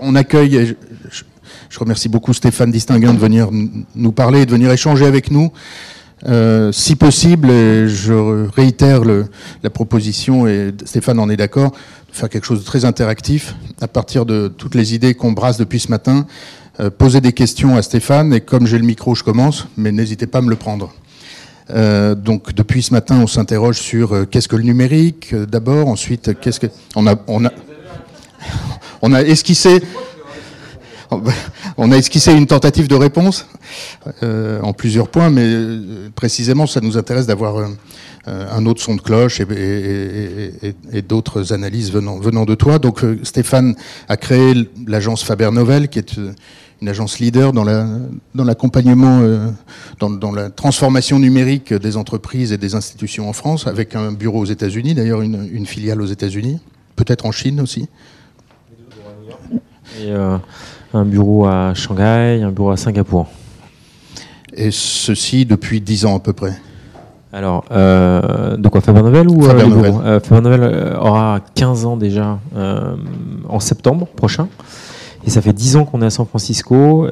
On accueille, je, remercie beaucoup Stéphane Distinguin de venir nous parler, de venir échanger avec nous. Euh, si possible, je réitère la proposition, et Stéphane en est d'accord, de faire quelque chose de très interactif à partir de toutes les idées qu'on brasse depuis ce matin. Euh, poser des questions à Stéphane, et comme j'ai le micro, je commence, mais n'hésitez pas à me le prendre. Euh, donc depuis ce matin, on s'interroge sur qu'est-ce que le numérique d'abord, ensuite qu'est-ce que on a on a on a esquissé une tentative de réponse euh, en plusieurs points, mais euh, précisément, ça nous intéresse d'avoir euh, un autre son de cloche et, d'autres analyses venant, de toi. Donc, Stéphane a créé l'agence Faber Novel, qui est une agence leader dans l'accompagnement, dans, la transformation numérique des entreprises et des institutions en France, avec un bureau aux États-Unis, d'ailleurs une, filiale aux États-Unis, peut-être en Chine aussi. Et un bureau à Shanghai, un bureau à Singapour. Et ceci depuis 10 ans à peu près alors, euh, de quoi Faber Novel ou Faber Novel, euh, Faber Novel euh, aura 15 ans déjà euh, en septembre prochain. Et ça fait 10 ans qu'on est à San Francisco. et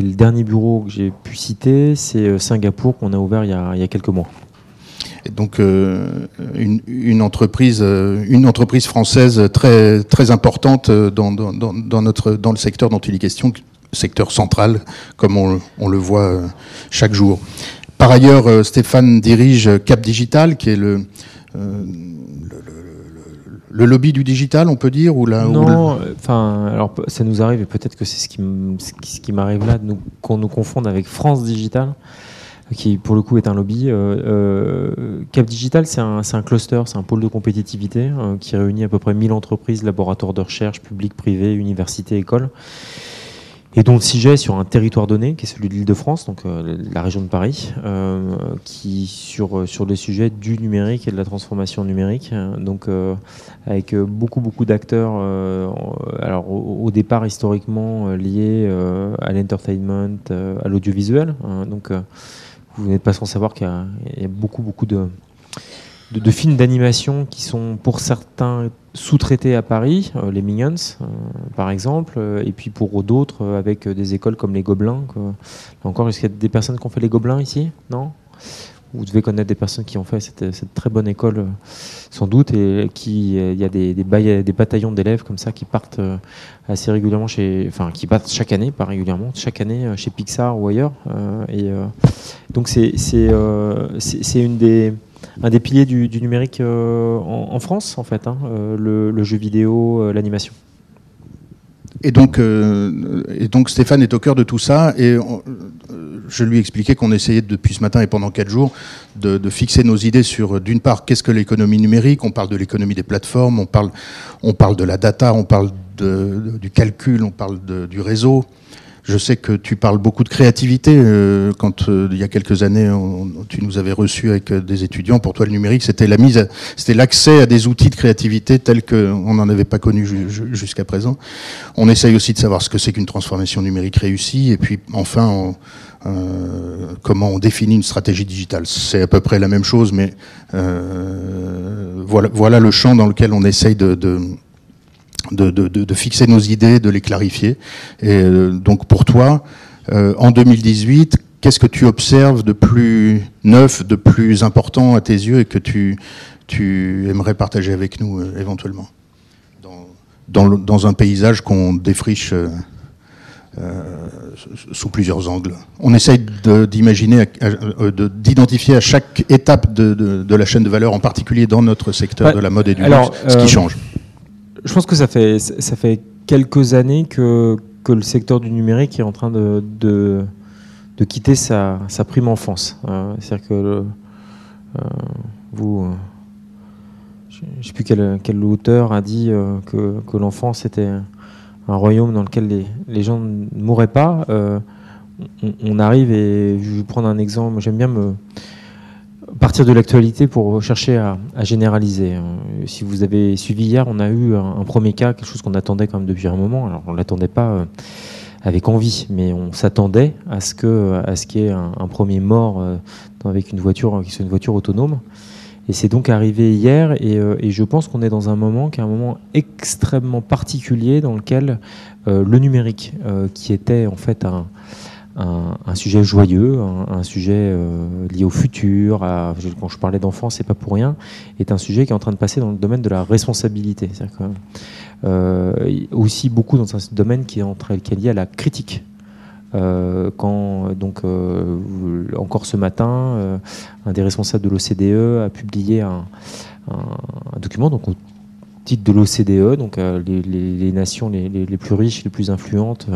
le dernier bureau que j'ai pu citer, c'est Singapour qu'on a ouvert il y a, il y a quelques mois. Et donc euh, une, une, entreprise, euh, une entreprise française très très importante dans, dans, dans, notre dans le secteur dont il est question, secteur central, comme on, on le voit euh, chaque jour. Par ailleurs, Stéphane dirige Cap Digital, qui est le, le, le lobby du digital, on peut dire ou là Non, enfin, alors ça nous arrive et peut-être que c'est ce qui, ce qui m'arrive là, qu'on nous confonde avec France Digital qui pour le coup est un lobby. Euh, euh, Cap Digital, c'est un, un, cluster, c'est un pôle de compétitivité euh, qui réunit à peu près 1000 entreprises, laboratoires de recherche, publics, privés, universités, écoles, et dont le sujet sur un territoire donné, qui est celui de l'Île-de-France, donc la région de Paris, qui sur sur les sujets du numérique et de la transformation numérique, donc avec beaucoup beaucoup d'acteurs, alors au, départ historiquement liés à l'entertainment, à l'audiovisuel, hein, donc vous n'êtes pas sans savoir qu'il y, a beaucoup, beaucoup de, de, films d'animation qui sont pour certains sous-traités à Paris, euh, les Minions euh, par exemple, euh, et puis pour d'autres avec des écoles comme les Gobelins. Encore, est-ce qu'il y a des personnes qui ont fait les Gobelins ici? Non? Vous devez connaître des personnes qui ont fait cette, très bonne école, euh, sans doute, et qui euh, il y a des, bataillons d'élèves comme ça qui partent euh, assez régulièrement chez, enfin, qui partent chaque année, pas régulièrement, chaque année chez Pixar ou ailleurs. et donc c'est c'est une des un des piliers du, numérique en, France en fait, hein, le, jeu vidéo, l'animation. Et donc, et donc Stéphane est au cœur de tout ça. Et je lui expliquais qu'on essayait depuis ce matin et pendant quatre jours de, fixer nos idées sur, d'une part, qu'est-ce que l'économie numérique? On parle de l'économie des plateformes, on parle, on parle de la data, on parle du calcul, on parle du réseau. Je sais que tu parles beaucoup de créativité. Euh, quand euh, il y a quelques années, tu nous avais reçus avec euh, des étudiants. Pour toi, le numérique, c'était la mise, c'était l'accès à des outils de créativité tels qu'on n'en avait pas connus jusqu'à présent. On essaye aussi de savoir ce que c'est qu'une transformation numérique réussie. Et puis, enfin, on, euh, comment on définit une stratégie digitale. C'est à peu près la même chose, mais voilà, voilà le champ dans lequel on essaye de, de de, de, de, fixer nos idées, de les clarifier. Et euh, donc pour toi, euh, en 2018, qu'est-ce que tu observes de plus neuf, de plus important à tes yeux et que tu, tu aimerais partager avec nous euh, éventuellement dans, dans, dans, un paysage qu'on défriche euh, sous plusieurs angles. On essaye d'imaginer, d'identifier à chaque étape de, la chaîne de valeur, en particulier dans notre secteur de la mode et du luxe, ce qui change. Je pense que ça fait, ça fait quelques années que, que le secteur du numérique est en train de, de, quitter sa, sa, prime enfance. C'est-à-dire que vous je ne sais plus quel, quel, auteur a dit que, que l'enfance était un royaume dans lequel les, les gens ne mourraient pas, euh, on, arrive et je vais prendre un exemple. J'aime bien me partir de l'actualité pour chercher à, généraliser. Euh, si vous avez suivi hier, on a eu un, premier cas, quelque chose qu'on attendait quand même depuis un moment. Alors on l'attendait pas euh, avec envie, mais on s'attendait à ce qu'il y ait un, premier mort avec une voiture qui soit une voiture autonome. Et c'est donc arrivé hier, et, je pense qu'on est dans un moment qui est un moment extrêmement particulier dans lequel le numérique, qui était en fait un, un, sujet joyeux, un, sujet lié au futur. quand je parlais d'enfance, c'est pas pour rien, est un sujet qui est en train de passer dans le domaine de la responsabilité. aussi beaucoup dans un domaine qui est, qui est lié à la critique. Euh, quand donc euh, encore ce matin, euh, un des responsables de l'OCDE a publié un, document donc au titre de l'OCDE, donc les, nations les, plus riches, les plus influentes,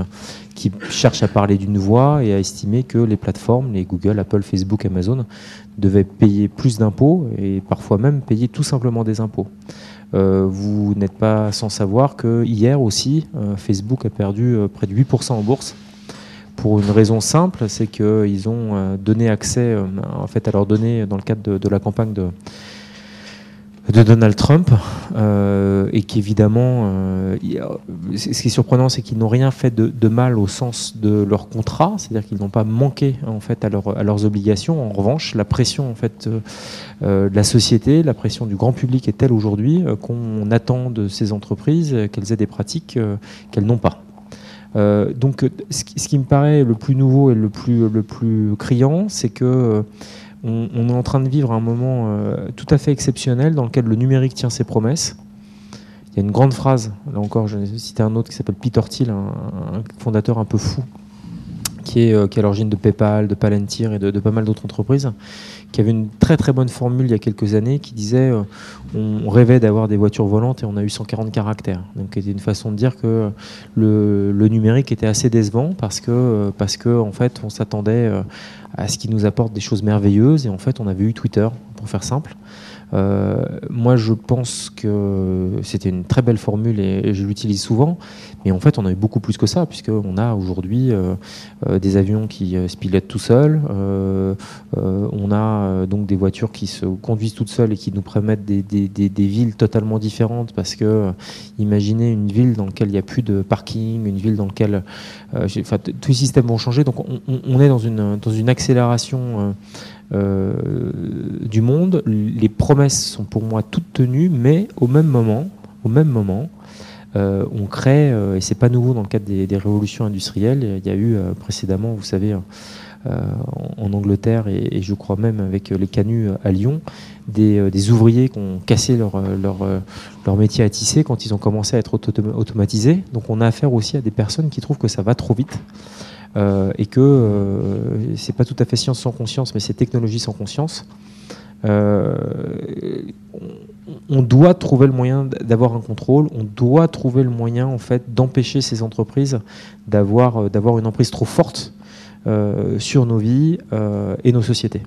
qui cherchent à parler d'une voix et à estimer que les plateformes, les Google, Apple, Facebook, Amazon, devaient payer plus d'impôts et parfois même payer tout simplement des impôts. vous n'êtes pas sans savoir que hier aussi, Facebook a perdu près de 8% en bourse pour une raison simple, c'est qu'ils ont euh, donné accès euh, en fait, à leurs données dans le cadre de, la campagne de, de Donald Trump euh, et qu'évidemment, ce qui est surprenant, c'est qu'ils n'ont rien fait de, mal au sens de leur contrat, c'est-à-dire qu'ils n'ont pas manqué en fait à, leurs obligations. En revanche, la pression en fait de la société, la pression du grand public est telle aujourd'hui qu'on attend de ces entreprises qu'elles aient des pratiques qu'elles n'ont pas. Euh, donc, ce qui, me paraît le plus nouveau et le plus, le plus criant, c'est que euh, on, est en train de vivre un moment euh, tout à fait exceptionnel dans lequel le numérique tient ses promesses. Il y a une grande phrase, là encore, je vais citer un autre qui s'appelle Peter Thiel, un, fondateur un peu fou, qui est, qui est à l'origine de PayPal, de Palantir et de pas mal d'autres entreprises, qui avait une très très bonne formule il y a quelques années qui disait euh, on rêvait d'avoir des voitures volantes et on a eu 140 caractères. Donc c'était une façon de dire que le, numérique était assez décevant parce que parce que en fait on s'attendait euh, à ce qu'il nous apporte des choses merveilleuses et en fait on avait eu Twitter pour faire simple. Euh, moi, je pense que c'était une très belle formule et, je l'utilise souvent. Mais en fait, on a eu beaucoup plus que ça, puisqu'on a aujourd'hui euh, euh, des avions qui se tout seuls. on a donc des voitures qui se conduisent toutes seules et qui nous permettent des, villes totalement différentes. Parce que imaginez une ville dans laquelle il n'y a plus de parking, une ville dans laquelle tous les systèmes vont changer. Donc, on, on est dans une, dans une accélération du monde. Les promesses sont pour moi toutes tenues, mais au même moment, au même moment, euh, on crée, euh, et c'est pas nouveau dans le cadre des, révolutions industrielles. Il y a eu précédemment, vous savez, en, Angleterre et, je crois même avec les canuts à Lyon, des, ouvriers qui ont cassé leur, leur, leur, métier à tisser quand ils ont commencé à être automatisés. Donc on a affaire aussi à des personnes qui trouvent que ça va trop vite. Euh, et que euh, c'est pas tout à fait science sans conscience, mais c'est technologie sans conscience. Euh, on doit trouver le moyen d'avoir un contrôle, on doit trouver le moyen en fait d'empêcher ces entreprises d'avoir d'avoir une emprise trop forte sur nos vies et nos sociétés.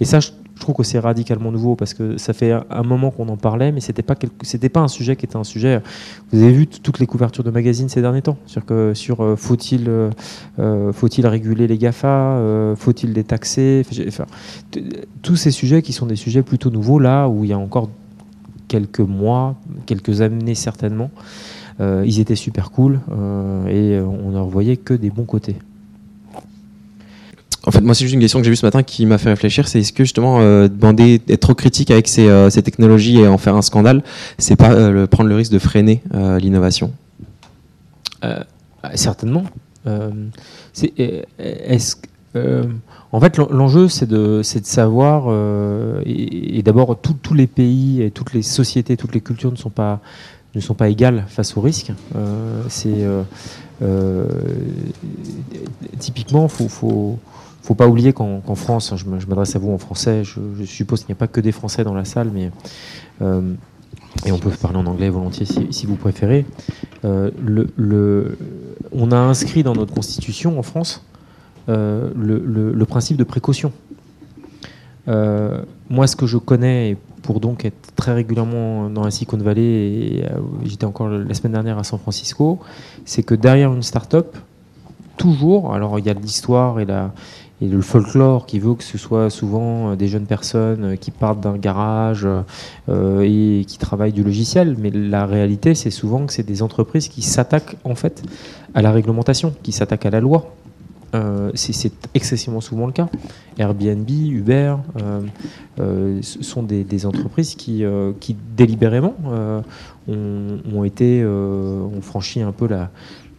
Et ça, trouve que c'est radicalement nouveau parce que ça fait un moment qu'on en parlait, mais c'était pas pas un sujet qui était un sujet. Vous avez vu toutes les couvertures de magazines ces derniers temps sur que sur euh, faut-il euh, euh, faut-il réguler les Gafa, faut-il les taxer, tous ces sujets qui sont des sujets plutôt nouveaux là où il y a encore quelques mois, quelques années certainement, ils étaient super cool et on ne revoyait que des bons côtés. En fait, moi, c'est juste une question que j'ai vue ce matin qui m'a fait réfléchir. C'est est-ce que justement euh, demander d'être trop critique avec ces, euh, ces, technologies et en faire un scandale, c'est pas euh, prendre le risque de freiner l'innovation? Certainement. est-ce en fait, l'enjeu, c'est de, de, savoir, et, d'abord, tous les pays et toutes les sociétés, toutes les cultures ne sont pas, ne sont pas égales face au risque. c'est typiquement, faut, faut ne faut pas oublier qu'en France, je m'adresse à vous en français, je, suppose qu'il n'y a pas que des Français dans la salle, mais euh, et on peut parler en anglais volontiers si, vous préférez. Euh, on a inscrit dans notre constitution en France euh, le, principe de précaution. moi, ce que je connais, pour donc être très régulièrement dans la Silicon Valley, j'étais encore la semaine dernière à San Francisco, c'est que derrière une start-up, toujours, alors il y a l'histoire et la, et le folklore qui veut que ce soit souvent euh, des jeunes personnes euh, qui partent d'un garage euh, et qui travaillent du logiciel. Mais la réalité, c'est souvent que c'est des entreprises qui s'attaquent en fait à la réglementation, qui s'attaquent à la loi. c'est excessivement souvent le cas. Airbnb, Uber, sont des, entreprises qui, délibérément ont, été, ont franchi un peu la,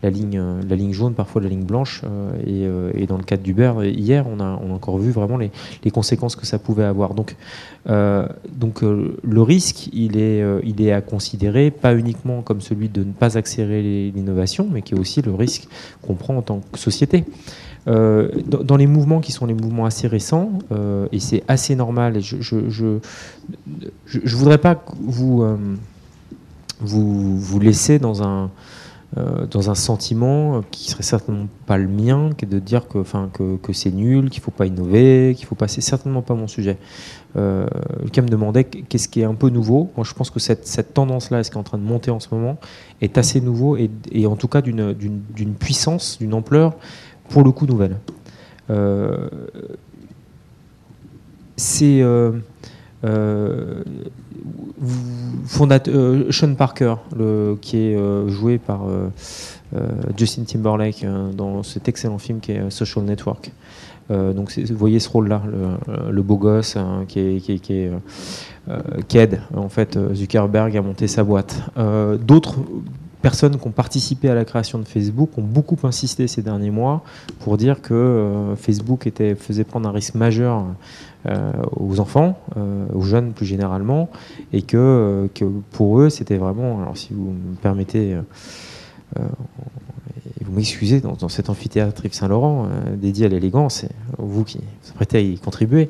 la ligne, euh, la ligne jaune, parfois la ligne blanche. Euh, euh, et, dans le cadre d'Uber, hier, on a, on a, encore vu vraiment les, les, conséquences que ça pouvait avoir. Donc, donc le risque, il est, il est à considérer, pas uniquement comme celui de ne pas accélérer l'innovation, mais qui est aussi le risque qu'on prend en tant que société. dans, les mouvements qui sont les mouvements assez récents, et c'est assez normal, je je, je, je, voudrais pas vous, vous, vous laisser dans un, euh, dans un sentiment qui serait certainement pas le mien, qui est de dire que, enfin, que, que c'est nul, qu'il faut pas innover, qu'il faut pas. C'est certainement pas mon sujet. Euh, me demandait qu'est-ce qui est un peu nouveau. Moi, je pense que cette, cette tendance-là, ce qui est en train de monter en ce moment, est assez nouveau et, et en tout cas d'une puissance, d'une ampleur, pour le coup nouvelle. Euh, c'est euh, euh, fondateur, euh, Sean Parker, qui est euh, joué par Justin Timberlake dans cet excellent film qui est Social Network. donc vous voyez ce rôle-là, le, beau gosse hein, qui, est, qui, qui, aide en fait Zuckerberg à monter sa boîte. D'autres personnes qui ont participé à la création de Facebook ont beaucoup insisté ces derniers mois pour dire que Facebook était, faisait prendre un risque majeur euh, aux enfants, euh, aux jeunes plus généralement, et que, euh, pour eux, c'était vraiment, alors si vous me permettez, vous m'excusez, dans, cet amphithéâtre Yves Saint-Laurent, dédié à l'élégance, vous qui vous apprêtez à y contribuer,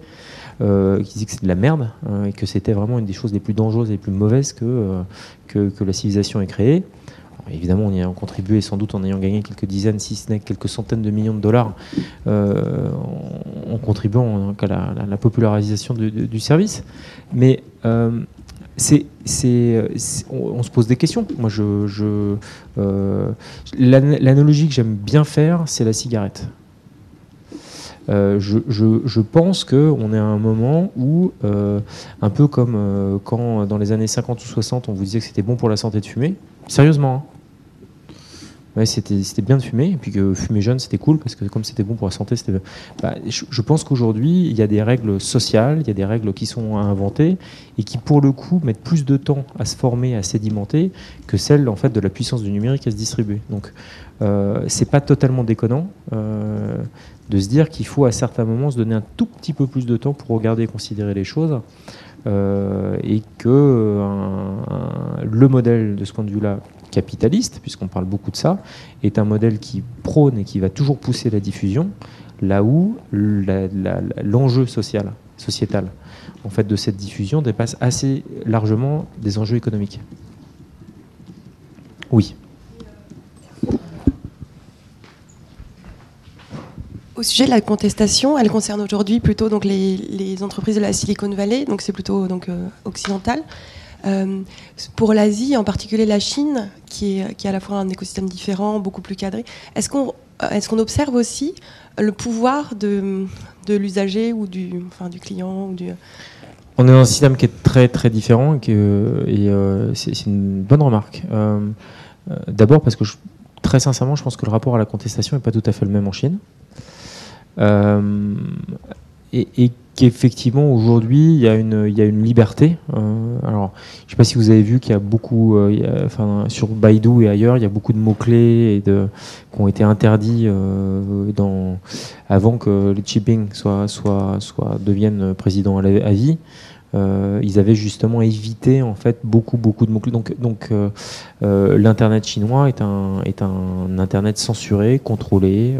qui dit que c'est de la merde, et que c'était vraiment une des choses les plus dangereuses et les plus mauvaises que la civilisation ait créée évidemment, on y a contribué sans doute en ayant gagné quelques dizaines, si ce n'est quelques centaines de millions de dollars euh, en, contribuant à la, popularisation du, service. Mais euh, c'est, on, se pose des questions. Moi, je, euh, l'analogie que j'aime bien faire, c'est la cigarette. Je, je, pense qu'on est à un moment où, un peu comme quand dans les années 50 ou 60, on vous disait que c'était bon pour la santé de fumer, sérieusement, hein, c'était bien de fumer, et puis que fumer jeune, c'était cool, parce que comme c'était bon pour la santé, c'était. Bah, je, pense qu'aujourd'hui, il y a des règles sociales, il y a des règles qui sont à inventer, et qui, pour le coup, mettent plus de temps à se former, à sédimenter, que celles, en fait, de la puissance du numérique à se distribuer. Donc, euh, c'est pas totalement déconnant euh, de se dire qu'il faut, à certains moments, se donner un tout petit peu plus de temps pour regarder et considérer les choses. Euh, et que le modèle de ce point de vue-là capitaliste, puisqu'on parle beaucoup de ça, est un modèle qui prône et qui va toujours pousser la diffusion, là où l'enjeu social, sociétal, en fait, de cette diffusion dépasse assez largement des enjeux économiques. Oui. Au sujet de la contestation, elle concerne aujourd'hui plutôt donc les, entreprises de la Silicon Valley, donc c'est plutôt donc euh, occidental. Euh, pour l'Asie, en particulier la Chine, qui est, qui est à la fois un écosystème différent, beaucoup plus cadré, est-ce qu'on est qu'on observe aussi le pouvoir de, de l'usager ou du, enfin, du client ou du... On est dans un système qui est très très différent et, euh, c'est une bonne remarque. Euh, d'abord parce que très sincèrement, je pense que le rapport à la contestation n'est pas tout à fait le même en Chine. Et, et qu'effectivement aujourd'hui il y a une liberté. Euh, alors je sais pas si vous avez vu qu'il y a beaucoup, euh, enfin sur Baidu et ailleurs, il y a beaucoup de mots clés qui ont été interdits euh, avant que les chipping soit deviennent président à, vie. Euh, ils avaient justement évité en fait beaucoup beaucoup de mots. Donc euh, euh, l'internet chinois est un internet censuré, contrôlé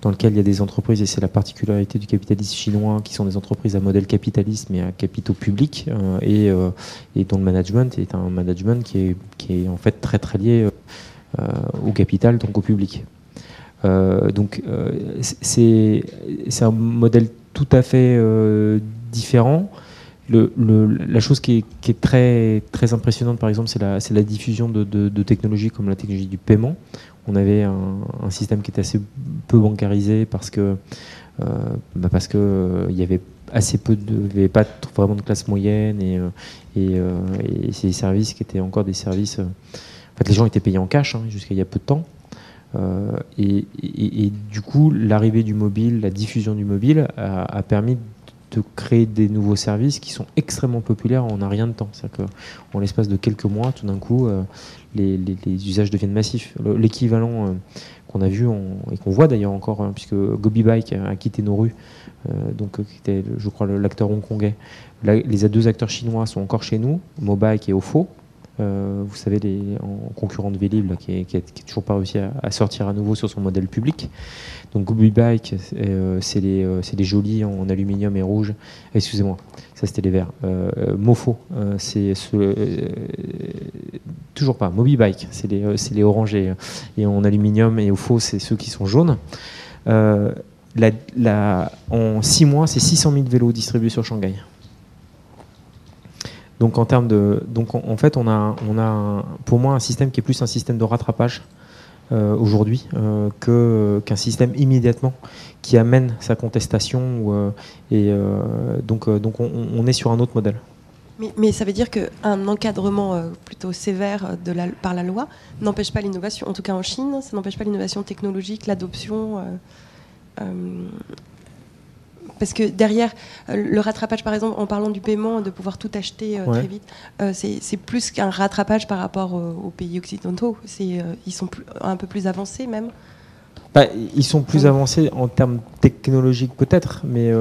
dans lequel il y a des entreprises, et c'est la particularité du capitalisme chinois, qui sont des entreprises à modèle capitaliste, mais à capitaux publics, et, dont le management est un management qui est, qui est en fait très très lié au capital, donc au public. donc c'est un modèle tout à fait différent. La chose qui est, très, impressionnante, par exemple, c'est la, diffusion de, technologies comme la technologie du paiement, on avait un, système qui était assez peu bancarisé parce que euh, bah parce que euh, y avait assez peu avait pas vraiment de classe moyenne et, euh, et, c'est des services qui étaient encore des services. en fait, les gens étaient payés en cash hein, jusqu'à il y a peu de temps. Et, du coup, l'arrivée du mobile, la diffusion du mobile a permis de créer des nouveaux services qui sont extrêmement populaires en un rien de temps. C'est-à-dire qu'en l'espace de quelques mois, tout d'un coup, les, les, usages deviennent massifs. L'équivalent qu'on a vu et qu'on voit d'ailleurs encore, hein, puisque Gobi Bike a, quitté nos rues, euh, donc qui était, je crois, l'acteur hongkongais. les deux acteurs chinois sont encore chez nous, Mobike et Ofo. Euh, vous savez, les, en concurrent de Vélib, qui n'a toujours pas réussi à, sortir à nouveau sur son modèle public. Donc Gobi Bike, euh, c'est les, jolis en, aluminium et rouge. Excusez-moi, ça c'était les verts. Mofo, c'est toujours pas. Moby Bike, c'est les, les orangés et en aluminium et Ofo, c'est ceux qui sont jaunes. En 6 mois, c'est 600 000 vélos distribués sur Shanghai. Donc en termes de, donc en, fait, on a, on a pour moi un système qui est plus un système de rattrapage euh, aujourd'hui euh, qu'un système immédiatement qui amène sa contestation. Euh, et donc, donc on, est sur un autre modèle. Mais, mais ça veut dire qu'un encadrement plutôt sévère de la, par la loi n'empêche pas l'innovation. En tout cas en Chine, ça n'empêche pas l'innovation technologique, l'adoption. Euh, parce que derrière le rattrapage, par exemple, en parlant du paiement, de pouvoir tout acheter euh, très vite, euh, c'est plus qu'un rattrapage par rapport aux pays occidentaux. ils sont un peu plus avancés même. Bah, ils sont plus avancés en termes technologiques peut-être, mais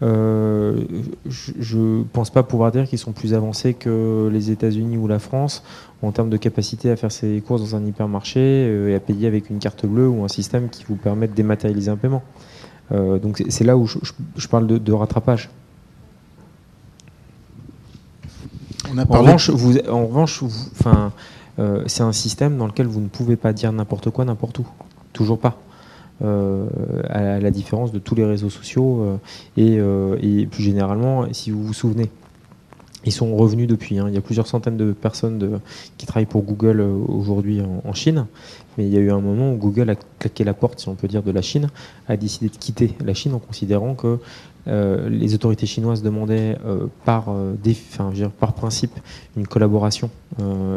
je ne pense pas pouvoir dire qu'ils sont plus avancés que les États-Unis ou la France en termes de capacité à faire ses courses dans un hypermarché euh, et à payer avec une carte bleue ou un système qui vous permet de dématérialiser un paiement. Euh, donc c'est là où je, parle de, rattrapage. en revanche, vous, en revanche enfin, euh, c'est un système dans lequel vous ne pouvez pas dire n'importe quoi n'importe où. Toujours pas. à la différence de tous les réseaux sociaux et, et, plus généralement, si vous vous souvenez, ils sont revenus depuis. Hein. Il y a plusieurs centaines de personnes qui travaillent pour Google euh, aujourd'hui en, Chine. Mais il y a eu un moment où Google a claqué la porte, si on peut dire, de la Chine, a décidé de quitter la Chine en considérant que euh, les autorités chinoises demandaient euh, par, principe une collaboration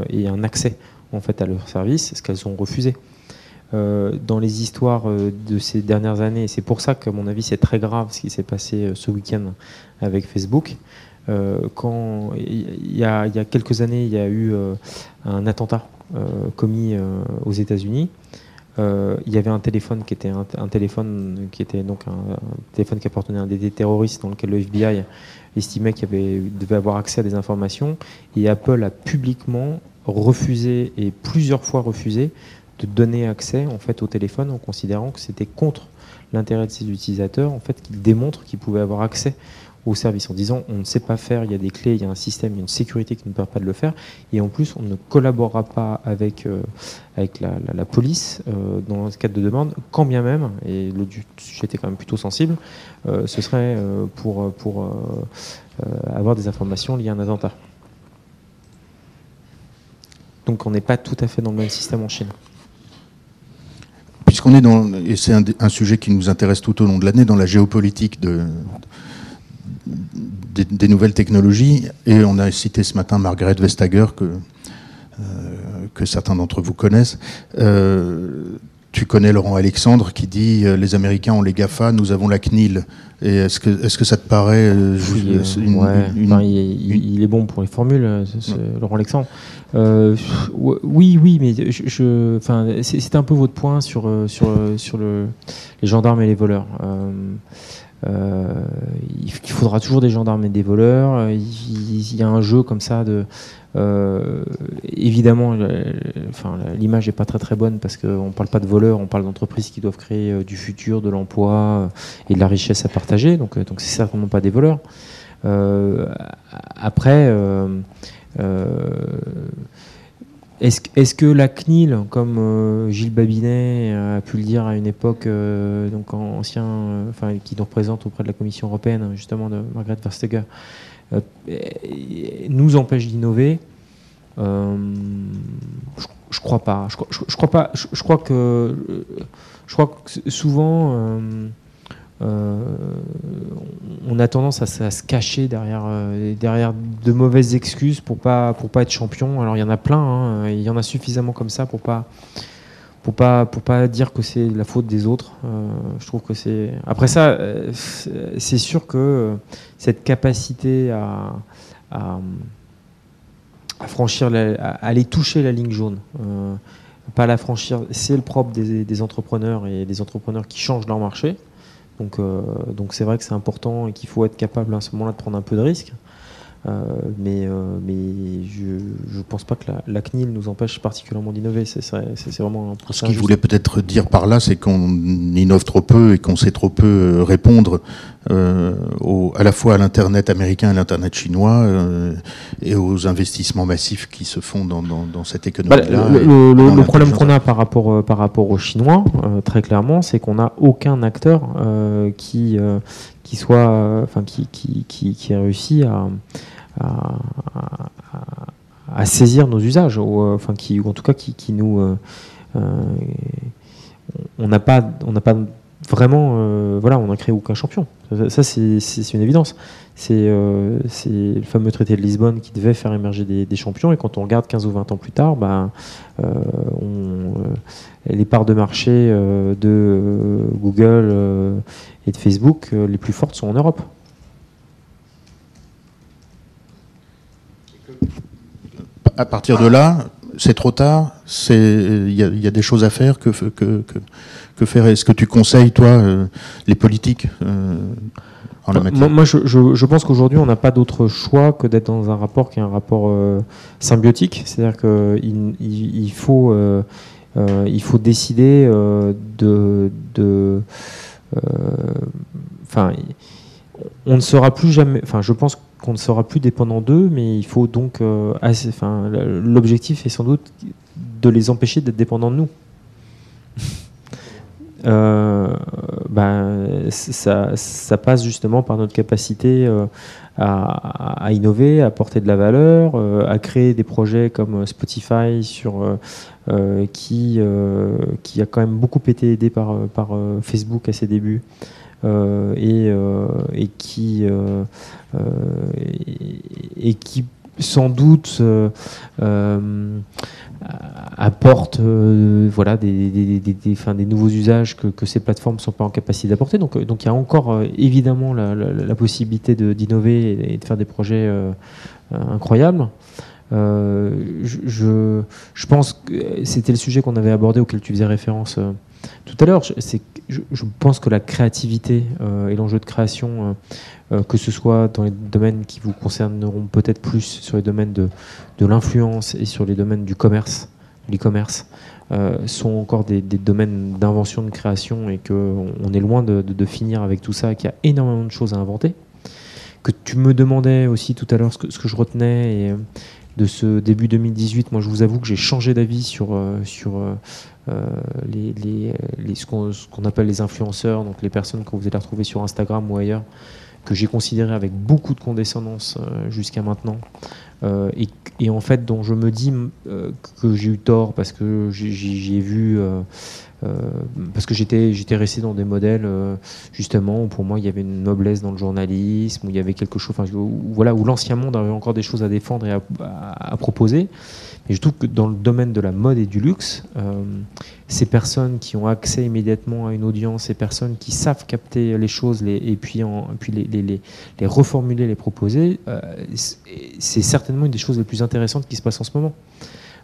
et un accès en fait, à leurs services, ce qu'elles ont refusé. dans les histoires de ces dernières années, c'est pour ça qu'à mon avis c'est très grave ce qui s'est passé ce week-end avec Facebook, quand il y, a, quelques années, il y a eu euh, un attentat euh, commis aux États-Unis. il y avait un téléphone qui était un, téléphone qui était donc un, téléphone qui appartenait à un des terroristes dans lequel le FBI estimait qu'il devait avoir accès à des informations et Apple a publiquement refusé et plusieurs fois refusé de donner accès en fait au téléphone en considérant que c'était contre l'intérêt de ses utilisateurs en fait qu'ils démontrent qu'ils pouvaient avoir accès au service en disant on ne sait pas faire, il y a des clés, il y a un système, il y a une sécurité qui ne permet pas de le faire. Et en plus, on ne collaborera pas avec, euh, avec la, police euh, dans ce cadre de demande, quand bien même, et le sujet était quand même plutôt sensible, euh, ce serait pour, pour avoir des informations liées à un attentat. Donc on n'est pas tout à fait dans le même système en Chine puisqu'on est dans, et c'est un, sujet qui nous intéresse tout au long de l'année, dans la géopolitique de, des, nouvelles technologies. Et on a cité ce matin Margaret Vestager, que, euh, que certains d'entre vous connaissent. Euh, tu connais Laurent Alexandre qui dit euh, les Américains ont les GAFA, nous avons la CNIL. Et est-ce que, est-ce que ça te paraît il, est bon pour les formules, Laurent Alexandre. oui, oui, mais je, enfin, c'est un peu votre point sur, sur, sur le, les gendarmes et les voleurs. Euh, il faudra toujours des gendarmes et des voleurs. Euh, il, y a un jeu comme ça de. Euh, évidemment, enfin, l'image n'est pas très très bonne parce qu'on ne parle pas de voleurs, on parle d'entreprises qui doivent créer du futur, de l'emploi et de la richesse à partager. Donc, donc c'est certainement pas des voleurs. après, est-ce que la CNIL, comme euh, Gilles Babinet a pu le dire à une époque, euh, donc ancien, euh, enfin, qui nous représente auprès de la Commission européenne, justement de Margaret Versteger, nous empêche d'innover je, je, crois pas. Je, crois pas. Je, crois que je crois que souvent euh, on a tendance à, se cacher derrière, euh, derrière de mauvaises excuses pour pas, pour pas être champion. Alors il y en a plein, hein. il y en a suffisamment comme ça pour pas pour pas pour pas dire que c'est la faute des autres. je trouve que c'est après ça, c'est sûr que cette capacité à, à, franchir, à aller toucher la ligne jaune pas la franchir. C'est le propre des, entrepreneurs et des entrepreneurs qui changent leur marché. Donc, euh, donc c'est vrai que c'est important et qu'il faut être capable à ce moment-là de prendre un peu de risque. Euh, mais, euh, mais je ne pense pas que la, CNIL nous empêche particulièrement d'innover. C'est vraiment un Ce qu'il voulait peut-être dire par là, c'est qu'on innove trop peu et qu'on sait trop peu euh, répondre au, à la fois à l'Internet américain et à l'Internet chinois et aux investissements massifs qui se font dans, dans, cette économie-là. Bah, le, le problème qu'on a par rapport, par rapport aux Chinois, très clairement, c'est qu'on n'a aucun acteur qui, qui soit, enfin, qui, qui, qui, qui a réussi à saisir nos usages, ou, euh, enfin, qui, en tout cas qui, nous. Euh, euh, on n'a pas, on n'a pas vraiment, voilà, on n'a créé aucun champion. Ça, c'est une évidence. C'est le fameux traité de Lisbonne qui devait faire émerger des, champions. Et quand on regarde 15 ou 20 ans plus tard, ben, on, les parts de marché de Google et de Facebook, les plus fortes sont en Europe. À partir de là, c'est trop tard. Il y, a des choses à faire. Que, que, que, faire? Est-ce que tu conseilles, toi, euh, les politiques euh, en la matière? Moi, je, pense qu'aujourd'hui, on n'a pas d'autre choix que d'être dans un rapport qui est un rapport euh, symbiotique. C'est-à-dire qu'il il, faut, il faut décider de. de enfin, on ne sera plus jamais. Enfin, je pense qu'on ne sera plus dépendant d'eux, mais il faut donc, euh, enfin, l'objectif est sans doute de les empêcher d'être dépendants de nous. Euh, ben, ça, ça, passe justement par notre capacité euh, à, innover, à apporter de la valeur, à créer des projets comme Spotify sur qui qui a quand même beaucoup été aidé par par Facebook à ses débuts. Euh, et, euh, et, qui, euh, et, qui sans doute apporte voilà, des, des, des, des, nouveaux usages que, que ces plateformes ne sont pas en capacité d'apporter. Donc, il y a encore évidemment la, la, possibilité d'innover et, de faire des projets incroyables. je, je, pense que c'était le sujet qu'on avait abordé auquel tu faisais référence tout à l'heure, je, pense que la créativité euh, et l'enjeu de création, euh, euh, que ce soit dans les domaines qui vous concerneront peut-être plus sur les domaines de, l'influence et sur les domaines du commerce, l'e-commerce, sont encore des, domaines d'invention, de création et qu'on est loin de, finir avec tout ça, qu'il y a énormément de choses à inventer. Que tu me demandais aussi tout à l'heure ce que, ce que je retenais et, de ce début 2018, moi je vous avoue que j'ai changé d'avis sur, sur euh, les, ce qu'on appelle les influenceurs, donc les personnes que vous allez retrouver sur Instagram ou ailleurs, que j'ai considéré avec beaucoup de condescendance euh, jusqu'à maintenant, euh, et, en fait dont je me dis que j'ai eu tort parce que j'ai vu parce que j'étais resté dans des modèles justement où pour moi il y avait une noblesse dans le journalisme où il y avait quelque chose où, voilà où l'ancien monde avait encore des choses à défendre et à proposer et je trouve que dans le domaine de la mode et du luxe, euh, ces personnes qui ont accès immédiatement à une audience, ces personnes qui savent capter les choses et puis, en, puis les, les, les, reformuler, les proposer, euh, c'est certainement une des choses les plus intéressantes qui se passent en ce moment.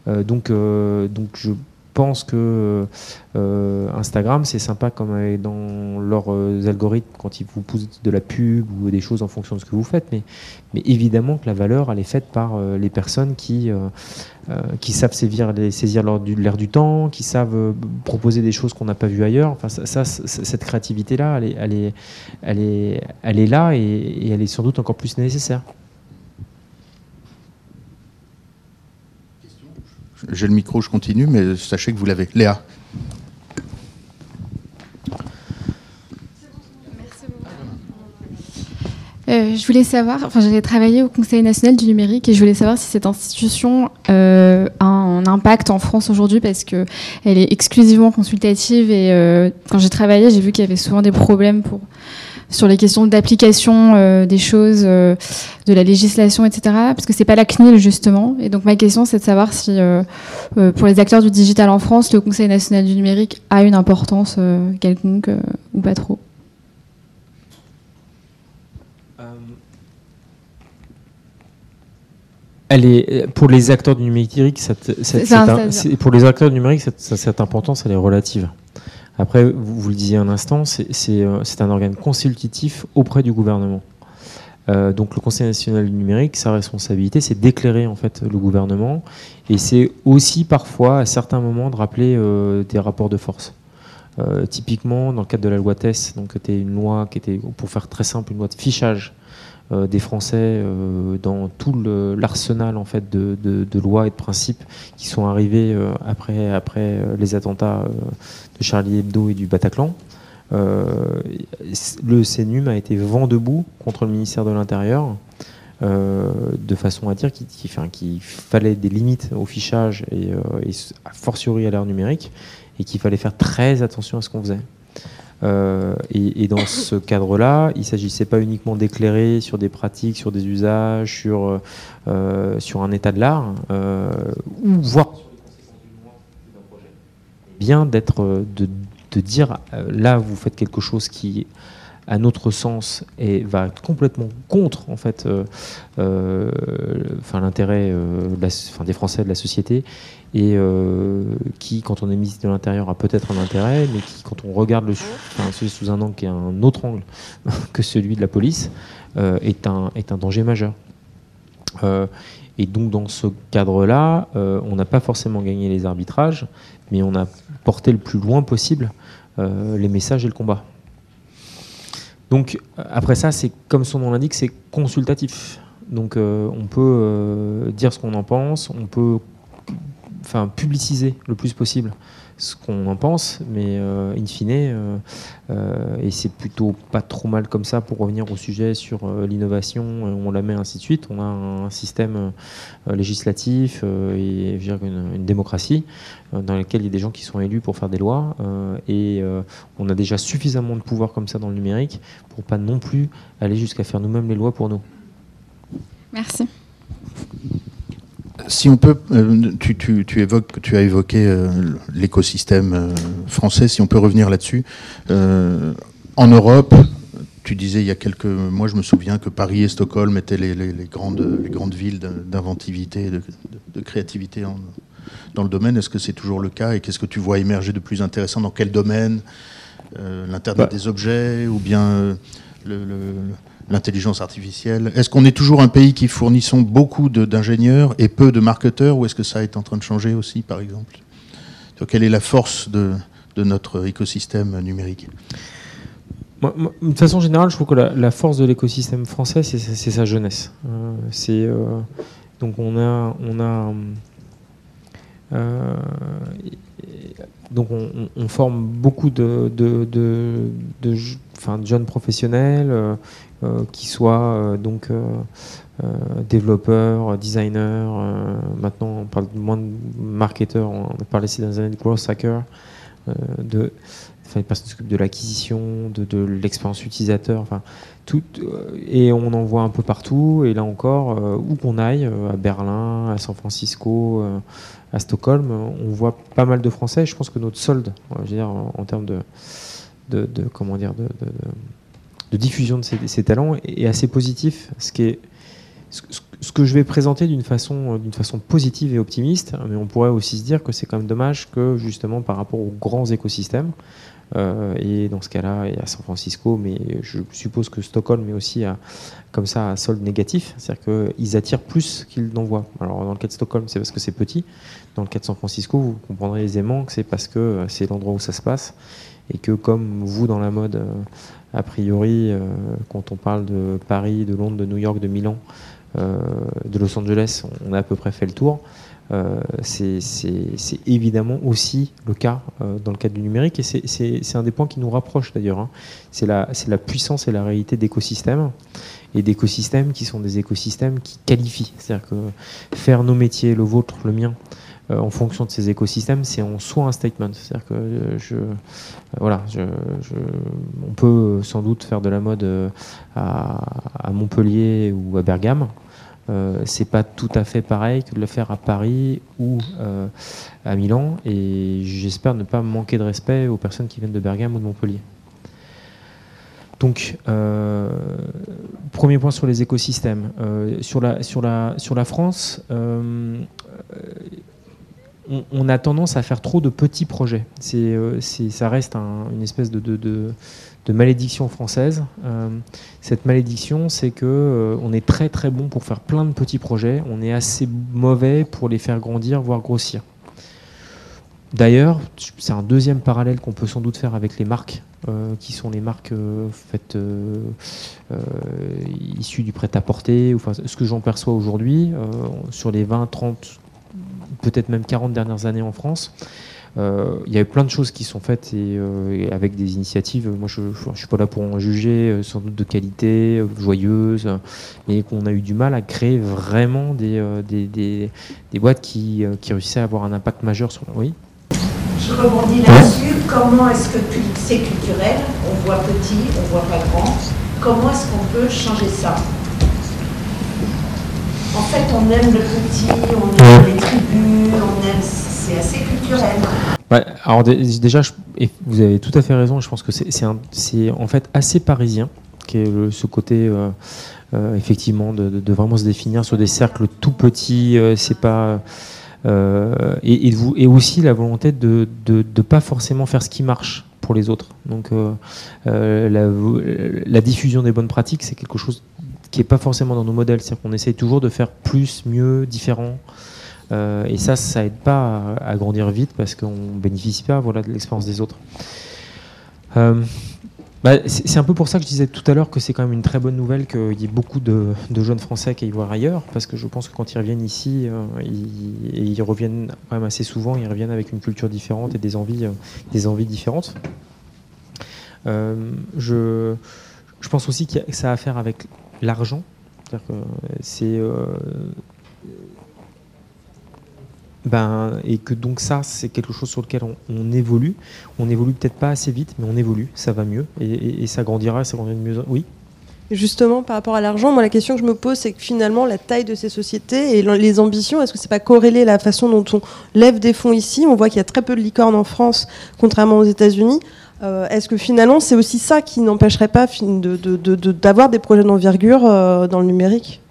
Euh, donc, donc je pense que euh, Instagram, c'est sympa comme dans leurs euh, algorithmes quand ils vous poussent de la pub ou des choses en fonction de ce que vous faites. Mais, évidemment que la valeur, elle est faite par euh, les personnes qui, qui savent saisir, saisir l'air du, temps, qui savent proposer des choses qu'on n'a pas vues ailleurs. Enfin, ça, cette créativité-là, elle est, elle, est, elle, est, elle est là et elle est sans doute encore plus nécessaire. J'ai le micro, je continue, mais sachez que vous l'avez. Léa. Euh, je voulais savoir, enfin j'avais travaillé au Conseil national du numérique et je voulais savoir si cette institution euh, a un impact en France aujourd'hui parce que elle est exclusivement consultative et euh, quand j'ai travaillé j'ai vu qu'il y avait souvent des problèmes pour sur les questions d'application euh, des choses, euh, de la législation, etc. Parce que c'est pas la CNIL justement. Et donc ma question, c'est de savoir si euh, pour les acteurs du digital en France, le Conseil national du numérique a une importance quelconque ou pas trop. Elle est pour les acteurs du numérique, pour les acteurs du numérique, cette importance, elle est relative. Après, vous, le disiez un instant, euh, c'est un organe consultatif auprès du gouvernement. Euh, donc le Conseil national du numérique, sa responsabilité, c'est d'éclairer en fait le gouvernement, et c'est aussi parfois, à certains moments, de rappeler euh, des rapports de force. typiquement, dans le cadre de la loi TES, donc était une loi qui était, pour faire très simple, une loi de fichage des Français dans tout l'arsenal en fait de, de, lois et de principes qui sont arrivés après, après les attentats Charlie Hebdo et du Bataclan. Euh, le CNUM a été vent debout contre le ministère de l'Intérieur. Euh, de façon à dire qu'il fallait des limites au fichage et, euh, a fortiori à l'ère numérique et qu'il fallait faire très attention à ce qu'on faisait. et, dans ce cadre-là, il ne s'agissait pas uniquement d'éclairer sur des pratiques, sur des usages, sur, sur un état de l'art, ou voir bien d'être euh, de, dire euh, là vous faites quelque chose qui à notre sens et va complètement contre en fait euh, l'intérêt des Français de la société et qui quand on est ministre de l'Intérieur a peut-être un intérêt mais qui quand on regarde le enfin, sous un angle qui est un autre angle que celui de la police est un est un danger majeur. Et donc dans ce cadre-là, on n'a pas forcément gagné les arbitrages, mais on a porté le plus loin possible euh, les messages et le combat. Donc après ça, c'est comme son nom l'indique, c'est consultatif. Donc euh, on peut euh, dire ce qu'on en pense, on peut publiciser le plus possible ce qu'on en pense, mais euh, in fine, euh, euh, et c'est plutôt pas trop mal comme ça pour revenir au sujet sur l'innovation, on la met ainsi de suite. On a un système législatif et une, démocratie dans laquelle il y a des gens qui sont élus pour faire des lois, et on a déjà suffisamment de pouvoir comme ça dans le numérique pour pas non plus aller jusqu'à faire nous-mêmes les lois pour nous. Merci si on peut, euh, tu, tu, évoques, tu as évoqué euh, l'écosystème euh, français, si on peut revenir là-dessus. en Europe, tu disais il y a quelques mois, je me souviens que Paris et Stockholm étaient les, grandes, les grandes villes d'inventivité, de, de, créativité dans le domaine. Est-ce que c'est toujours le cas Et qu'est-ce que tu vois émerger de plus intéressant Dans quel domaine? L'Internet bah. des objets ou bien le l'intelligence artificielle. Est-ce qu'on est toujours un pays qui fournissons beaucoup d'ingénieurs et peu de marketeurs ou est-ce que ça est en train de changer aussi, par exemple? Quelle est la force de, notre écosystème numérique? De façon générale, je trouve que la, force de l'écosystème français, c'est sa jeunesse. Euh, euh, donc on a, euh, donc on, forme beaucoup de, jeunes professionnels qui soient euh, donc euh, développeurs, designers. maintenant, on parle moins de marketeurs. On a parlé ces dernières années de growth hacker, de enfin, de l'acquisition, de, l'expérience utilisateur, enfin tout, et on en voit un peu partout. Et là encore, où qu'on aille, à Berlin, à San Francisco, à Stockholm, on voit pas mal de Français. Je pense que notre solde, je veux dire, en, termes de, comment dire, de diffusion de ces, talents est, assez positif. Ce, qui est, ce, que je vais présenter d'une façon, d'une façon positive et optimiste, mais on pourrait aussi se dire que c'est quand même dommage que justement par rapport aux grands écosystèmes, euh, et dans ce cas-là, et à San Francisco, mais je suppose que Stockholm mais aussi à, comme ça un solde négatif, c'est-à-dire qu'ils attirent plus qu'ils n'envoient. Alors dans le cas de Stockholm, c'est parce que c'est petit. Dans le cas de San Francisco, vous comprendrez aisément que c'est parce que c'est l'endroit où ça se passe et que comme vous dans la mode, euh, a priori, euh, quand on parle de Paris, de Londres, de New York, de Milan, euh, de Los Angeles, on a à peu près fait le tour. Euh, c'est évidemment aussi le cas dans le cadre du numérique et c'est un des points qui nous rapproche d'ailleurs. Hein. C'est la, la, puissance et la réalité d'écosystèmes et d'écosystèmes qui sont des écosystèmes qui qualifient. C'est-à-dire que faire nos métiers, le vôtre, le mien, en fonction de ces écosystèmes, c'est en soi un statement. C'est-à-dire que je, voilà, on peut sans doute faire de la mode à, Montpellier ou à Bergame. Euh, c'est pas tout à fait pareil que de le faire à Paris ou euh, à Milan. Et j'espère ne pas manquer de respect aux personnes qui viennent de Bergame ou de Montpellier. Donc, euh, premier point sur les écosystèmes. sur la France, on, a tendance à faire trop de petits projets. C'est, ça reste une espèce de, malédiction française. Euh, cette malédiction, c'est que euh, on est très très bon pour faire plein de petits projets, on est assez mauvais pour les faire grandir, voire grossir. D'ailleurs, c'est un deuxième parallèle qu'on peut sans doute faire avec les marques, euh, qui sont les marques faites issues du prêt-à-porter, ce que j'en perçois aujourd'hui, sur les 20, 30, peut-être même 40 dernières années en France. Euh, il y a eu plein de choses qui sont faites et, euh, avec des initiatives. Moi, je ne suis pas là pour en juger, euh, sans doute de qualité, joyeuse, mais qu'on a eu du mal à créer vraiment des, des, des, des boîtes qui, qui, réussissaient à avoir un impact majeur sur. Oui. Je rebondis là-dessus. Comment est-ce que c'est culturel? On voit petit, on voit pas grand. Comment est-ce qu'on peut changer ça? En fait, on aime le petit, on aime les tribus, on aime c'est assez culturel. alors déjà, vous avez tout à fait raison. Je pense que c'est en fait assez parisien, qui est ce côté euh, euh, effectivement de, vraiment se définir sur des cercles tout petits. Euh, c'est pas et, vous, et aussi la volonté de ne pas forcément faire ce qui marche pour les autres. Donc la, la, diffusion des bonnes pratiques, c'est quelque chose qui n'est pas forcément dans nos modèles. C'est-à-dire qu'on essaye toujours de faire plus, mieux, différent. Euh, et ça, ça aide pas à, grandir vite parce qu'on bénéficie pas voilà, de l'expérience des autres. Euh, bah, c'est un peu pour ça que je disais tout à l'heure que c'est quand même une très bonne nouvelle qu'il y ait beaucoup de, jeunes Français qui aillent voir ailleurs, parce que je pense que quand ils reviennent ici, euh, ils, et ils reviennent quand même assez souvent, ils reviennent avec une culture différente et des envies, des envies différentes. je, je pense aussi que ça a à faire avec l'argent. C'est ben, et que donc ça, c'est quelque chose sur lequel on, évolue. On évolue peut-être pas assez vite, mais on évolue, ça va mieux, et, ça grandira, ça grandira mieux. Oui Justement, par rapport à l'argent, moi la question que je me pose, c'est que finalement la taille de ces sociétés et les ambitions, est-ce que c'est pas corrélé à la façon dont on lève des fonds ici? On voit qu'il y a très peu de licornes en France, contrairement aux États-Unis. Euh, est-ce que finalement c'est aussi ça qui n'empêcherait pas d'avoir des projets d'envergure euh, dans le numérique?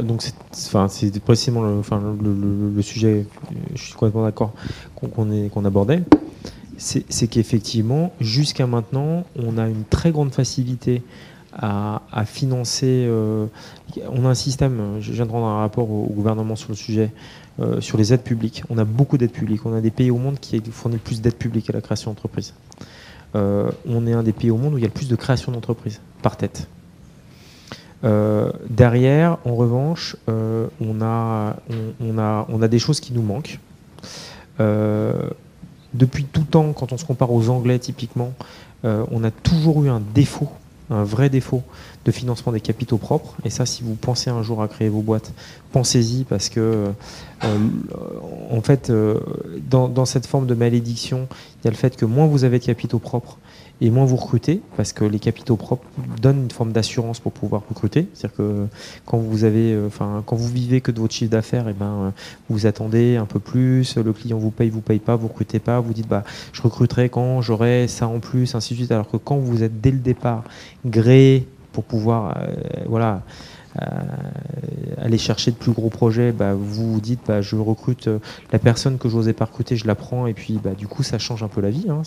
Donc c'est précisément le, sujet, je suis complètement d'accord, qu'on abordait. C'est qu'effectivement, jusqu'à maintenant, on a une très grande facilité à, financer. Euh, on a un système, je viens de rendre un rapport au, gouvernement sur le sujet, euh, sur les aides publiques. On a beaucoup d'aides publiques. On a des pays au monde qui fournissent plus d'aides publiques à la création d'entreprises. Euh, on est un des pays au monde où il y a le plus de création d'entreprises par tête. Euh, derrière, en revanche, on, a, des choses qui nous manquent. Depuis tout temps, quand on se compare aux Anglais typiquement, on a toujours eu un défaut, un vrai défaut de financement des capitaux propres. Et ça, si vous pensez un jour à créer vos boîtes, pensez-y parce que, en fait, dans, dans, cette forme de malédiction, il y a le fait que moins vous avez de capitaux propres, et moins vous recrutez parce que les capitaux propres donnent une forme d'assurance pour pouvoir recruter. C'est-à-dire que quand vous avez, euh, enfin, quand vous vivez que de votre chiffre d'affaires, et eh ben, vous attendez un peu plus, le client vous paye, vous paye pas, vous recrutez pas, vous dites bah, je recruterai quand j'aurai ça en plus, ainsi de suite. Alors que quand vous êtes dès le départ gréé pour pouvoir, euh, voilà, aller chercher de plus gros projets, bah, vous vous dites bah, je recrute euh, la personne que je n'osais pas recruter, je la prends et puis bah, du coup ça change un peu la vie hein,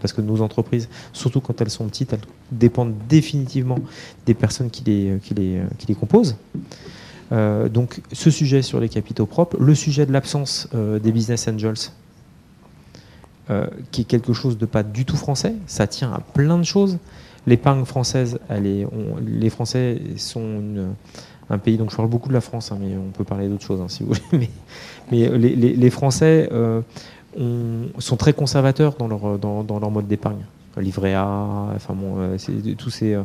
parce que nos entreprises, surtout quand elles sont petites, elles dépendent définitivement des personnes qui les composent. Euh, donc ce sujet sur les capitaux propres, le sujet de l'absence des business angels, qui est quelque chose de pas du tout français, ça tient à plein de choses. L'épargne française, elle est, les Français sont un pays, donc je parle beaucoup de la France, hein, mais on peut parler d'autres choses hein, si vous voulez. Mais, mais les, Français euh, sont très conservateurs dans leur, dans, leur mode d'épargne. livret A, enfin bon, c'est tous ces.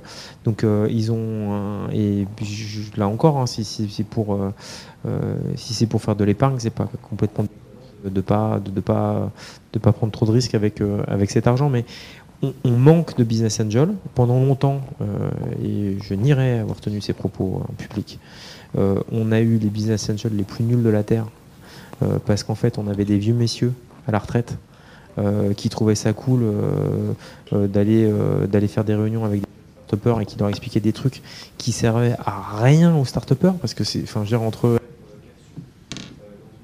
donc ils ont et là encore, hein, si, c'est pour si c'est pour faire de l'épargne, c'est pas complètement de pas de, pas de pas prendre trop de risques avec avec cet argent, mais on, manque de business angel. Pendant longtemps, et je nierais avoir tenu ces propos en public, on a eu les business angels les plus nuls de la terre euh, parce qu'en fait, on avait des vieux messieurs à la retraite euh, qui trouvaient ça cool euh, d'aller d'aller faire des réunions avec des start et qui leur expliquaient des trucs qui servaient à rien aux start parce que c'est, enfin, je veux dire, entre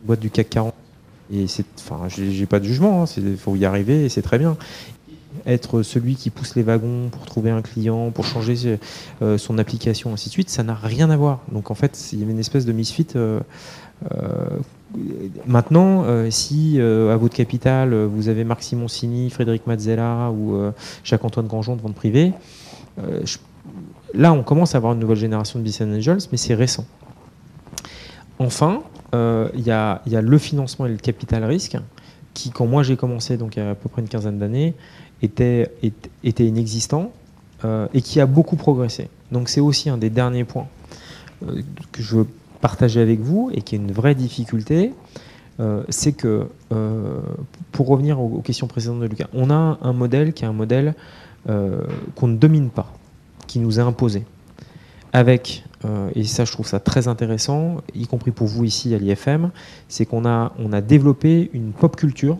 boîte du CAC 40 et c'est, enfin, j'ai pas de jugement, il hein, faut y arriver et c'est très bien être celui qui pousse les wagons pour trouver un client, pour changer son application, ainsi de suite, ça n'a rien à voir. Donc en fait, il y avait une espèce de misfit Maintenant, euh, si euh, à votre capital, euh, vous avez Marc Simoncini, Frédéric Mazzella ou Jacques-Antoine Grandjean de vente privée, là, on commence à avoir une nouvelle génération de business angels, mais c'est récent. Enfin, il y, a le financement et le capital risque, qui, quand moi j'ai commencé, donc il y a à peu près une quinzaine d'années, était, inexistant et qui a beaucoup progressé. Donc c'est aussi un des derniers points que je veux partager avec vous et qui est une vraie difficulté, euh, c'est que, euh, pour revenir aux, questions précédentes de Lucas, on a un modèle qui est un modèle euh, qu'on ne domine pas, qui nous est imposé. Avec, et ça je trouve ça très intéressant, y compris pour vous ici à l'IFM, c'est qu'on a, on a développé une pop culture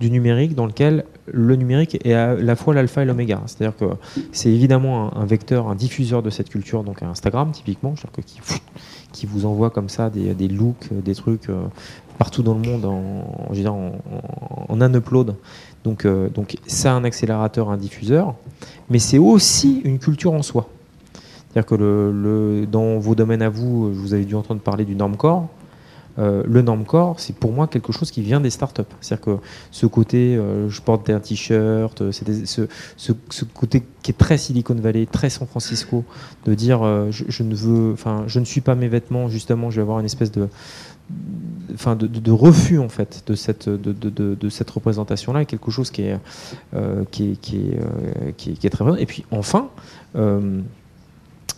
du numérique dans lequel le numérique est à la fois l'alpha et l'oméga. C'est-à-dire que c'est évidemment un, vecteur, un diffuseur de cette culture, donc Instagram typiquement, que qui, vous envoie comme ça des, looks, des trucs euh, partout dans le monde en, un upload. Donc, euh, donc c'est un accélérateur, un diffuseur, mais c'est aussi une culture en soi. C'est-à-dire que le, dans vos domaines à vous, je vous avez dû entendre parler du normcore. Euh, le normcore, c'est pour moi quelque chose qui vient des startups. C'est-à-dire que ce côté, euh, je porte un t-shirt, euh, ce, ce, côté qui est très Silicon Valley, très San Francisco, de dire je, ne veux, enfin, je ne suis pas mes vêtements, justement, je vais avoir une espèce de, enfin, de, refus en fait de cette, de, de cette représentation-là, est quelque chose qui est, qui est, qui est, très bien. Et puis enfin.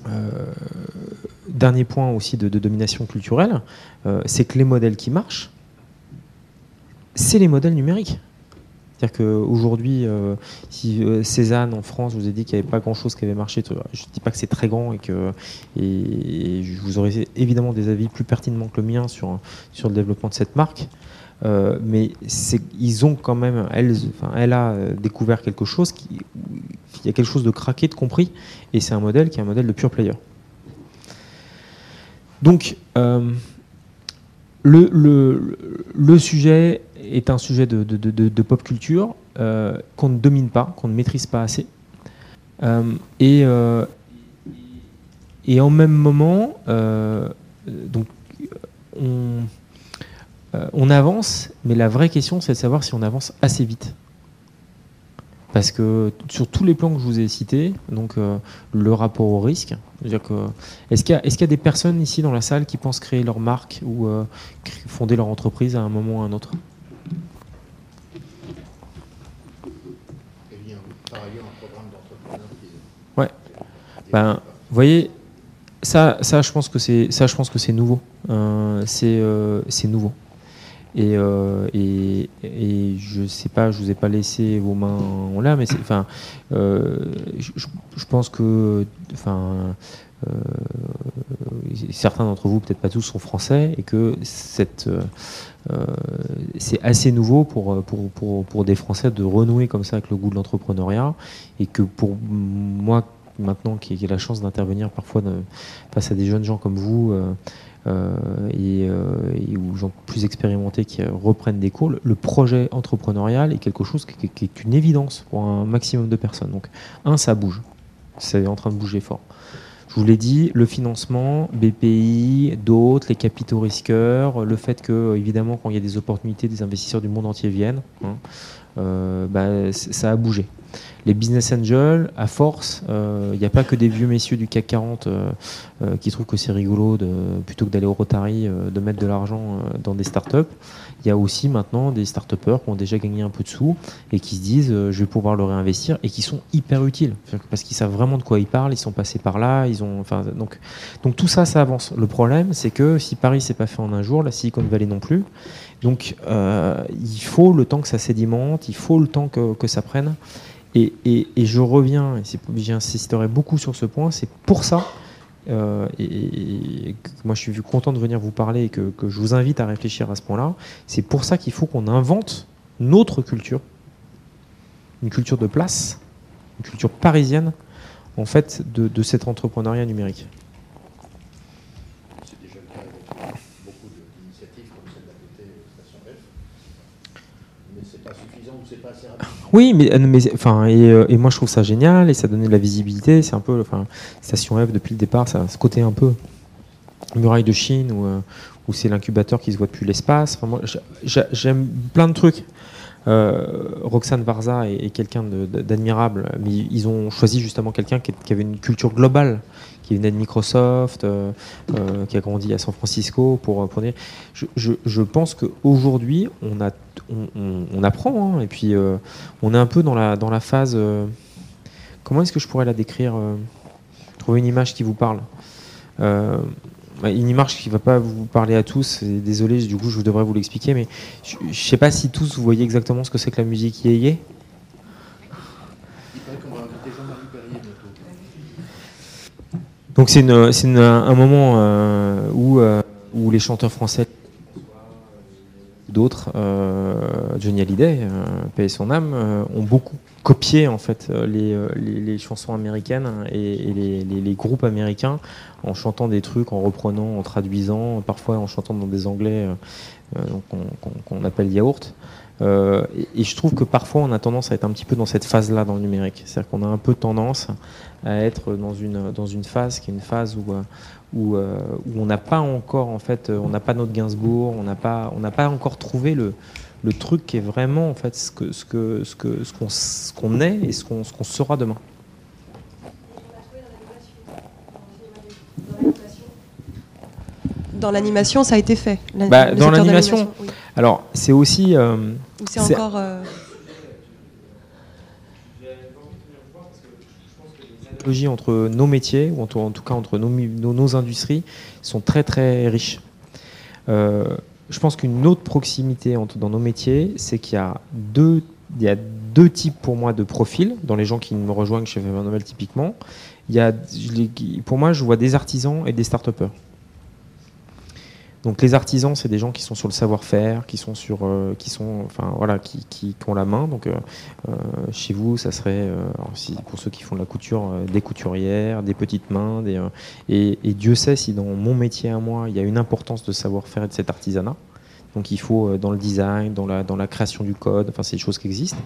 Euh, dernier point aussi de, domination culturelle, euh, c'est que les modèles qui marchent, c'est les modèles numériques. C'est-à-dire qu'aujourd'hui, euh, si Cézanne en France vous ai dit qu'il n'y avait pas grand-chose qui avait marché, je ne dis pas que c'est très grand et que vous aurais évidemment des avis plus pertinemment que le mien sur le développement de cette marque. Mais ils ont quand même, elle, a découvert quelque chose il y a quelque chose de craqué, de compris, et c'est un modèle qui est un modèle de pure player. Donc, euh, le, sujet est un sujet de, pop culture euh, qu'on ne domine pas, qu'on ne maîtrise pas assez. Euh, et, et en même moment, donc, on, on avance, mais la vraie question, c'est de savoir si on avance assez vite. Parce que sur tous les plans que je vous ai cités, donc euh, le rapport au risque, est-ce qu'il y, a des personnes ici dans la salle qui pensent créer leur marque ou euh, fonder leur entreprise à un moment ou à un autre? Ouais. Ben, vous voyez, ça, ça, je pense que c'est, ça, je pense que c'est nouveau. Euh, c'est nouveau. Euh, et, et, je sais pas, je vous ai pas laissé vos mains en là, mais enfin, euh, je, pense que, euh, certains d'entre vous, peut-être pas tous, sont français et que cette c'est assez nouveau pour, des Français de renouer comme ça avec le goût de l'entrepreneuriat et que pour moi maintenant qui ai la chance d'intervenir parfois face à des jeunes gens comme vous euh, et, euh, et, ou gens plus expérimentés qui reprennent des cours, le projet entrepreneurial est quelque chose qui, est une évidence pour un maximum de personnes. Donc, un, ça bouge. C'est en train de bouger fort. Je vous l'ai dit, le financement, BPI, d'autres, les capitaux risqueurs, le fait que, évidemment, quand il y a des opportunités, des investisseurs du monde entier viennent, hein, euh, bah, ça a bougé. Les business angels, à force, il n'y a pas que des vieux messieurs du CAC 40 qui trouvent que c'est rigolo de, plutôt que d'aller au Rotary, de mettre de l'argent dans des startups il y a aussi maintenant des start qui ont déjà gagné un peu de sous et qui se disent euh, je vais pouvoir le réinvestir et qui sont hyper utiles parce qu'ils savent vraiment de quoi ils parlent, ils sont passés par là, ils ont enfin donc donc tout ça ça avance. Le problème c'est que si Paris s'est pas fait en un jour, la Silicon Valley non plus. Donc euh, il faut le temps que ça sédimente, il faut le temps que, que ça prenne. Et, et, et je reviens, j'insisterai beaucoup sur ce point, c'est pour ça euh, et, moi je suis content de venir vous parler et que, je vous invite à réfléchir à ce point-là. C'est pour ça qu'il faut qu'on invente notre culture, une culture de place, une culture parisienne, en fait, de, de cet entrepreneuriat numérique. Oui, mais, euh, mais enfin, euh, et, moi je trouve ça génial et ça donnait de la visibilité. C'est un peu, enfin, Station F depuis le départ, ça, ce côté un peu muraille de Chine où, euh, où c'est l'incubateur qui se voit depuis l'espace. Enfin, j'aime plein de trucs. Roxane Varza est, quelqu'un d'admirable, mais ils ont choisi justement quelqu'un qui, avait une culture globale qui venait de Microsoft, qui a grandi à San Francisco. Pour, pour dire. Je, je, je pense qu'aujourd'hui, on a on, apprend, hein, et puis euh, on est un peu dans la, dans la phase. Euh, comment est-ce que je pourrais la décrire euh, Trouver une image qui vous parle. Bah, une image qui ne va pas vous parler à tous, désolé, du coup je devrais vous l'expliquer, mais je ne sais pas si tous vous voyez exactement ce que c'est que la musique yéyé. Donc c'est un moment où, où les chanteurs français d'autres, euh, Johnny Hallyday, euh, paye son âme, euh, ont beaucoup copié en fait les, chansons américaines et, les, les, groupes américains en chantant des trucs, en reprenant, en traduisant, parfois en chantant dans des anglais qu'on appelle yaourt. Et, je trouve que parfois on a tendance à être un petit peu dans cette phase-là dans le numérique. C'est-à-dire qu'on a un peu tendance à être dans une, dans une phase qui est une phase où, où, euh, où on n'a pas encore, en fait, euh, on n'a pas notre Gainsbourg, on n'a pas, on pas encore trouvé le, le truc qui est vraiment en fait ce que ce que ce que ce qu'on ce qu'on est et ce qu'on ce qu'on sera demain. Dans l'animation, ça a été fait. Bah, dans l'animation, alors c'est aussi. Euh, c'est encore. entre nos métiers, ou en tout cas entre nos, nos, industries, sont très très riches. Euh, je pense qu'une autre proximité entre, dans nos métiers, c'est qu'il y a deux, il y a deux types pour moi de profils dans les gens qui me rejoignent chez Faber Novel typiquement. Il y a, pour moi, je vois des artisans et des start-upers. Donc les artisans, c'est des gens qui sont sur le savoir-faire, qui sont sur, euh, qui sont, enfin voilà, qui, qui, ont la main. Donc euh, euh, chez vous, ça serait, pour ceux qui font de la couture, des couturières, des petites mains, des, et, et, Dieu sait si dans mon métier à moi, il y a une importance de savoir-faire et de cet artisanat. Donc il faut dans le design, dans la, création du code, enfin c'est des choses qui existent.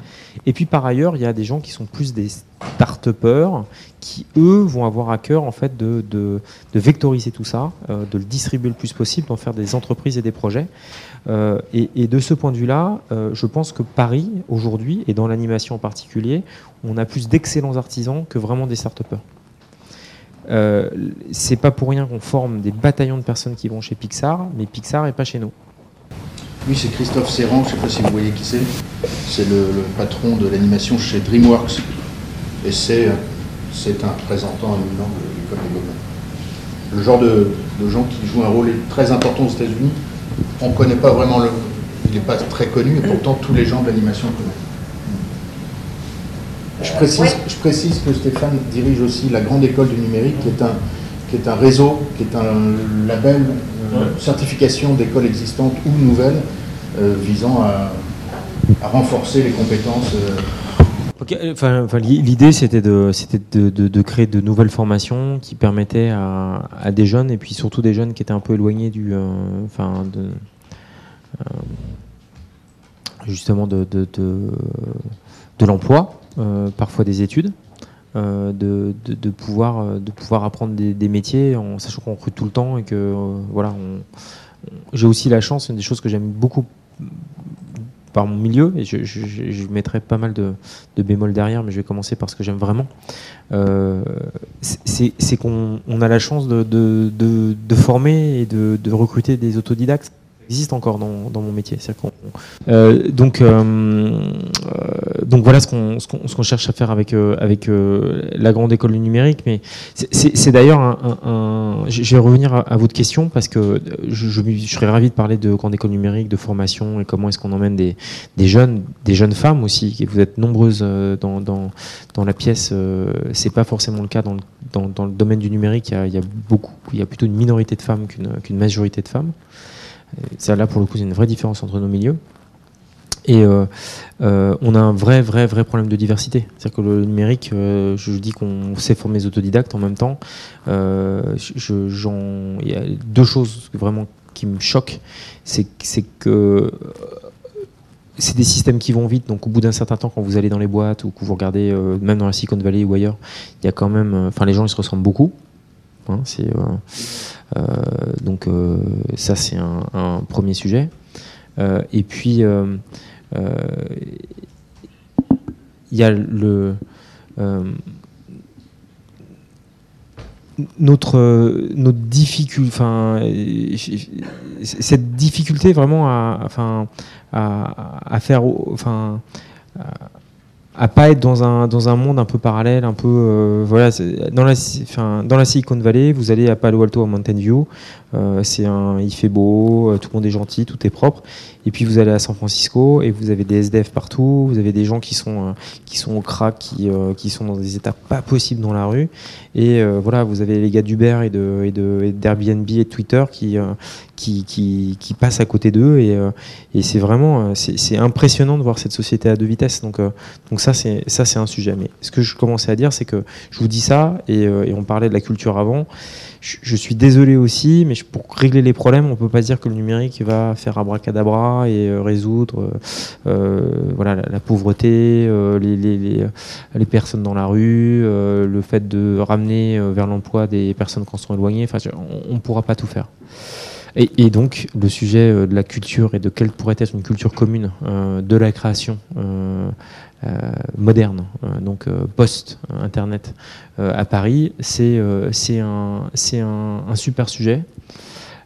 Et puis par ailleurs, il y a des gens qui sont plus des start-upers qui eux vont avoir à cœur en fait de, vectoriser tout ça, euh, de le distribuer le plus possible, d'en faire des entreprises et des projets. Euh, et, de ce point de vue-là, euh, je pense que Paris aujourd'hui et dans l'animation en particulier, on a plus d'excellents artisans que vraiment des start-upers. c'est pas pour rien qu'on forme des bataillons de personnes qui vont chez Pixar, mais Pixar est pas chez nous. Oui, c'est Christophe Serran, je ne sais pas si vous voyez qui c'est. C'est le, patron de l'animation chez DreamWorks. Et c'est, c'est un représentant éminent de l'école des Le genre de, gens qui jouent un rôle très important aux États-Unis, on ne connaît pas vraiment le. Il n'est pas très connu, et pourtant tous les gens de l'animation le connaissent. Je précise, je précise que Stéphane dirige aussi la Grande École du Numérique, qui est un, qui est un réseau, qui est un label, euh, certification d'écoles existantes ou nouvelles, euh, visant à, renforcer les compétences. Euh. Enfin, L'idée, c'était de, de, de, de, créer de nouvelles formations qui permettaient à, à, des jeunes, et puis surtout des jeunes qui étaient un peu éloignés du, enfin, de, justement de, de, l'emploi, parfois des études, euh, de, de, pouvoir, euh, de pouvoir apprendre des, des métiers en sachant qu'on recrute tout le temps et que euh, voilà, j'ai aussi la chance, une des choses que j'aime beaucoup par mon milieu, et je, je, je mettrai pas mal de, de bémols derrière, mais je vais commencer par ce que j'aime vraiment. Euh, c'est qu'on on a la chance de, de, de, de former et de, de recruter des autodidactes existe encore dans, mon métier. Euh, donc, euh, euh, donc voilà ce qu'on cherche à faire avec la grande école du numérique. Mais c'est d'ailleurs un, un, Je vais revenir à, votre question parce que je, serais ravi de parler de grande école numérique, de formation et comment est-ce qu'on emmène des, jeunes, des jeunes femmes aussi. Vous êtes nombreuses dans, la pièce. c'est pas forcément le cas dans le, domaine du numérique. Il y, a, beaucoup, il y a plutôt une minorité de femmes qu'une majorité de femmes. Ça, là, pour le coup, une vraie différence entre nos milieux. Et euh, euh, on a un vrai, vrai, vrai problème de diversité. C'est-à-dire que le numérique, euh, je dis qu'on sait former les autodidactes en même temps. Il y a deux choses vraiment qui me choquent. C'est que c'est des systèmes qui vont vite. Donc, au bout d'un certain temps, quand vous allez dans les boîtes ou que vous regardez, même dans la Silicon Valley ou ailleurs, il y a quand même. Enfin, les gens, ils se ressemblent beaucoup. Hein, c'est. Euh, donc euh, ça c'est un, premier sujet. Euh, et puis il y a le notre notre difficulté enfin cette difficulté vraiment à faire pas être dans un, dans un monde un peu parallèle, un peu euh, voilà, dans la, enfin, dans la Silicon Valley, vous allez à Palo Alto, à Mountain View, euh, c'est un, il fait beau, euh, tout le monde est gentil, tout est propre. Et puis vous allez à San Francisco et vous avez des SDF partout, vous avez des gens qui sont euh, qui sont au crack, qui, euh, qui sont dans des états pas possibles dans la rue. Et euh, voilà, vous avez les gars d'Uber et de et de d'Airbnb et de Twitter qui qui, qui, qui passent à côté d'eux et, et c'est vraiment c'est impressionnant de voir cette société à deux vitesses. Donc donc ça c'est ça c'est un sujet. Mais ce que je commençais à dire, c'est que je vous dis ça et, et on parlait de la culture avant je, suis désolé aussi, mais pour régler les problèmes, on peut pas dire que le numérique va faire abracadabra et euh, résoudre euh, euh, voilà, la, la pauvreté, euh, les, les, les, personnes dans la rue, le fait de ramener vers l'emploi des personnes qui en sont éloignées. Enfin, on ne pourra pas tout faire. Et, donc, le sujet de la culture et de quelle pourrait être une culture commune de la création moderne, euh, donc euh, post-internet à Paris, c'est un, un, un, super sujet.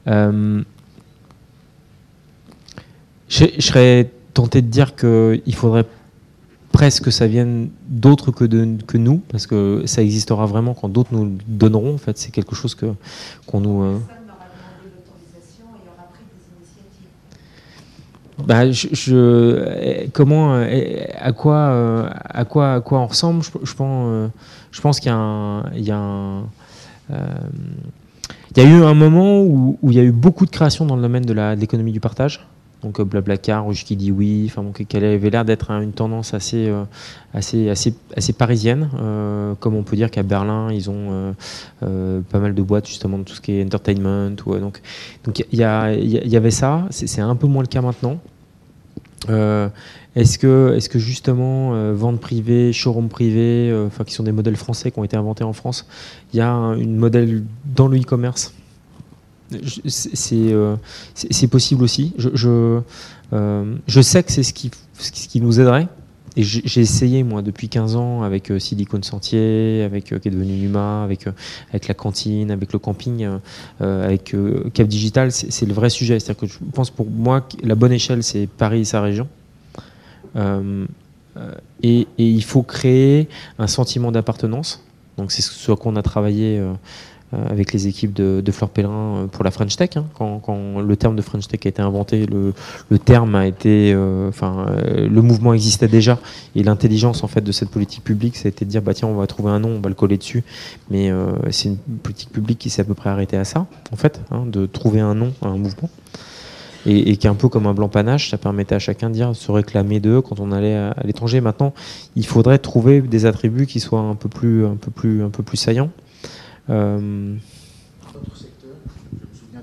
je, serais tenté de dire qu'il faudrait presque que ça vienne d'autres que, que nous, parce que ça existera vraiment quand d'autres nous donneront. En fait, c'est quelque chose que qu'on nous. Euh... Bah, je, comment, à quoi, à quoi, à quoi on ressemble Je, pense, je pense qu'il y a il y a euh, eu un moment où, où, il y a eu beaucoup de créations dans le domaine de l'économie du partage. Donc Blablacar, Rouge qui dit oui, enfin bon, qu'elle avait l'air d'être une tendance assez, euh, assez, assez, assez parisienne, euh, comme on peut dire qu'à Berlin ils ont euh, pas mal de boîtes justement de tout ce qui est entertainment. Donc donc il y, y, y, avait ça, c'est un peu moins le cas maintenant. Est-ce que, est-ce que justement vente privée, showroom privé, enfin qui sont des modèles français qui ont été inventés en France, il y a un modèle dans le e-commerce? C'est euh, possible aussi. Je, euh, je sais que c'est ce qui, ce qui nous aiderait. Et j'ai essayé, moi, depuis 15 ans, avec euh, Silicon Sentier, avec euh, qui est devenu Numa, avec, euh, avec la cantine, avec le camping, euh, avec Cap Digital, c'est le vrai sujet. C'est-à-dire que je pense pour moi que la bonne échelle, c'est Paris et sa région. Et, et, il faut créer un sentiment d'appartenance. Donc c'est ce à quoi on a travaillé avec les équipes de, de Fleur Pellerin euh, pour la French Tech. Hein. Quand, le terme de French Tech a été inventé, le, terme a été, euh, enfin, euh, le mouvement existait déjà et l'intelligence en fait de cette politique publique, ça a été de dire bah tiens, on va trouver un nom, on va le coller dessus. Mais euh, c'est une politique publique qui s'est à peu près arrêtée à ça, en fait, hein, de trouver un nom à un mouvement. Et, et, qui est un peu comme un blanc panache, ça permettait à chacun de dire, se réclamer d'eux quand on allait à, à l'étranger. Maintenant, il faudrait trouver des attributs qui soient un peu plus, un peu plus, un peu plus saillants. Euh...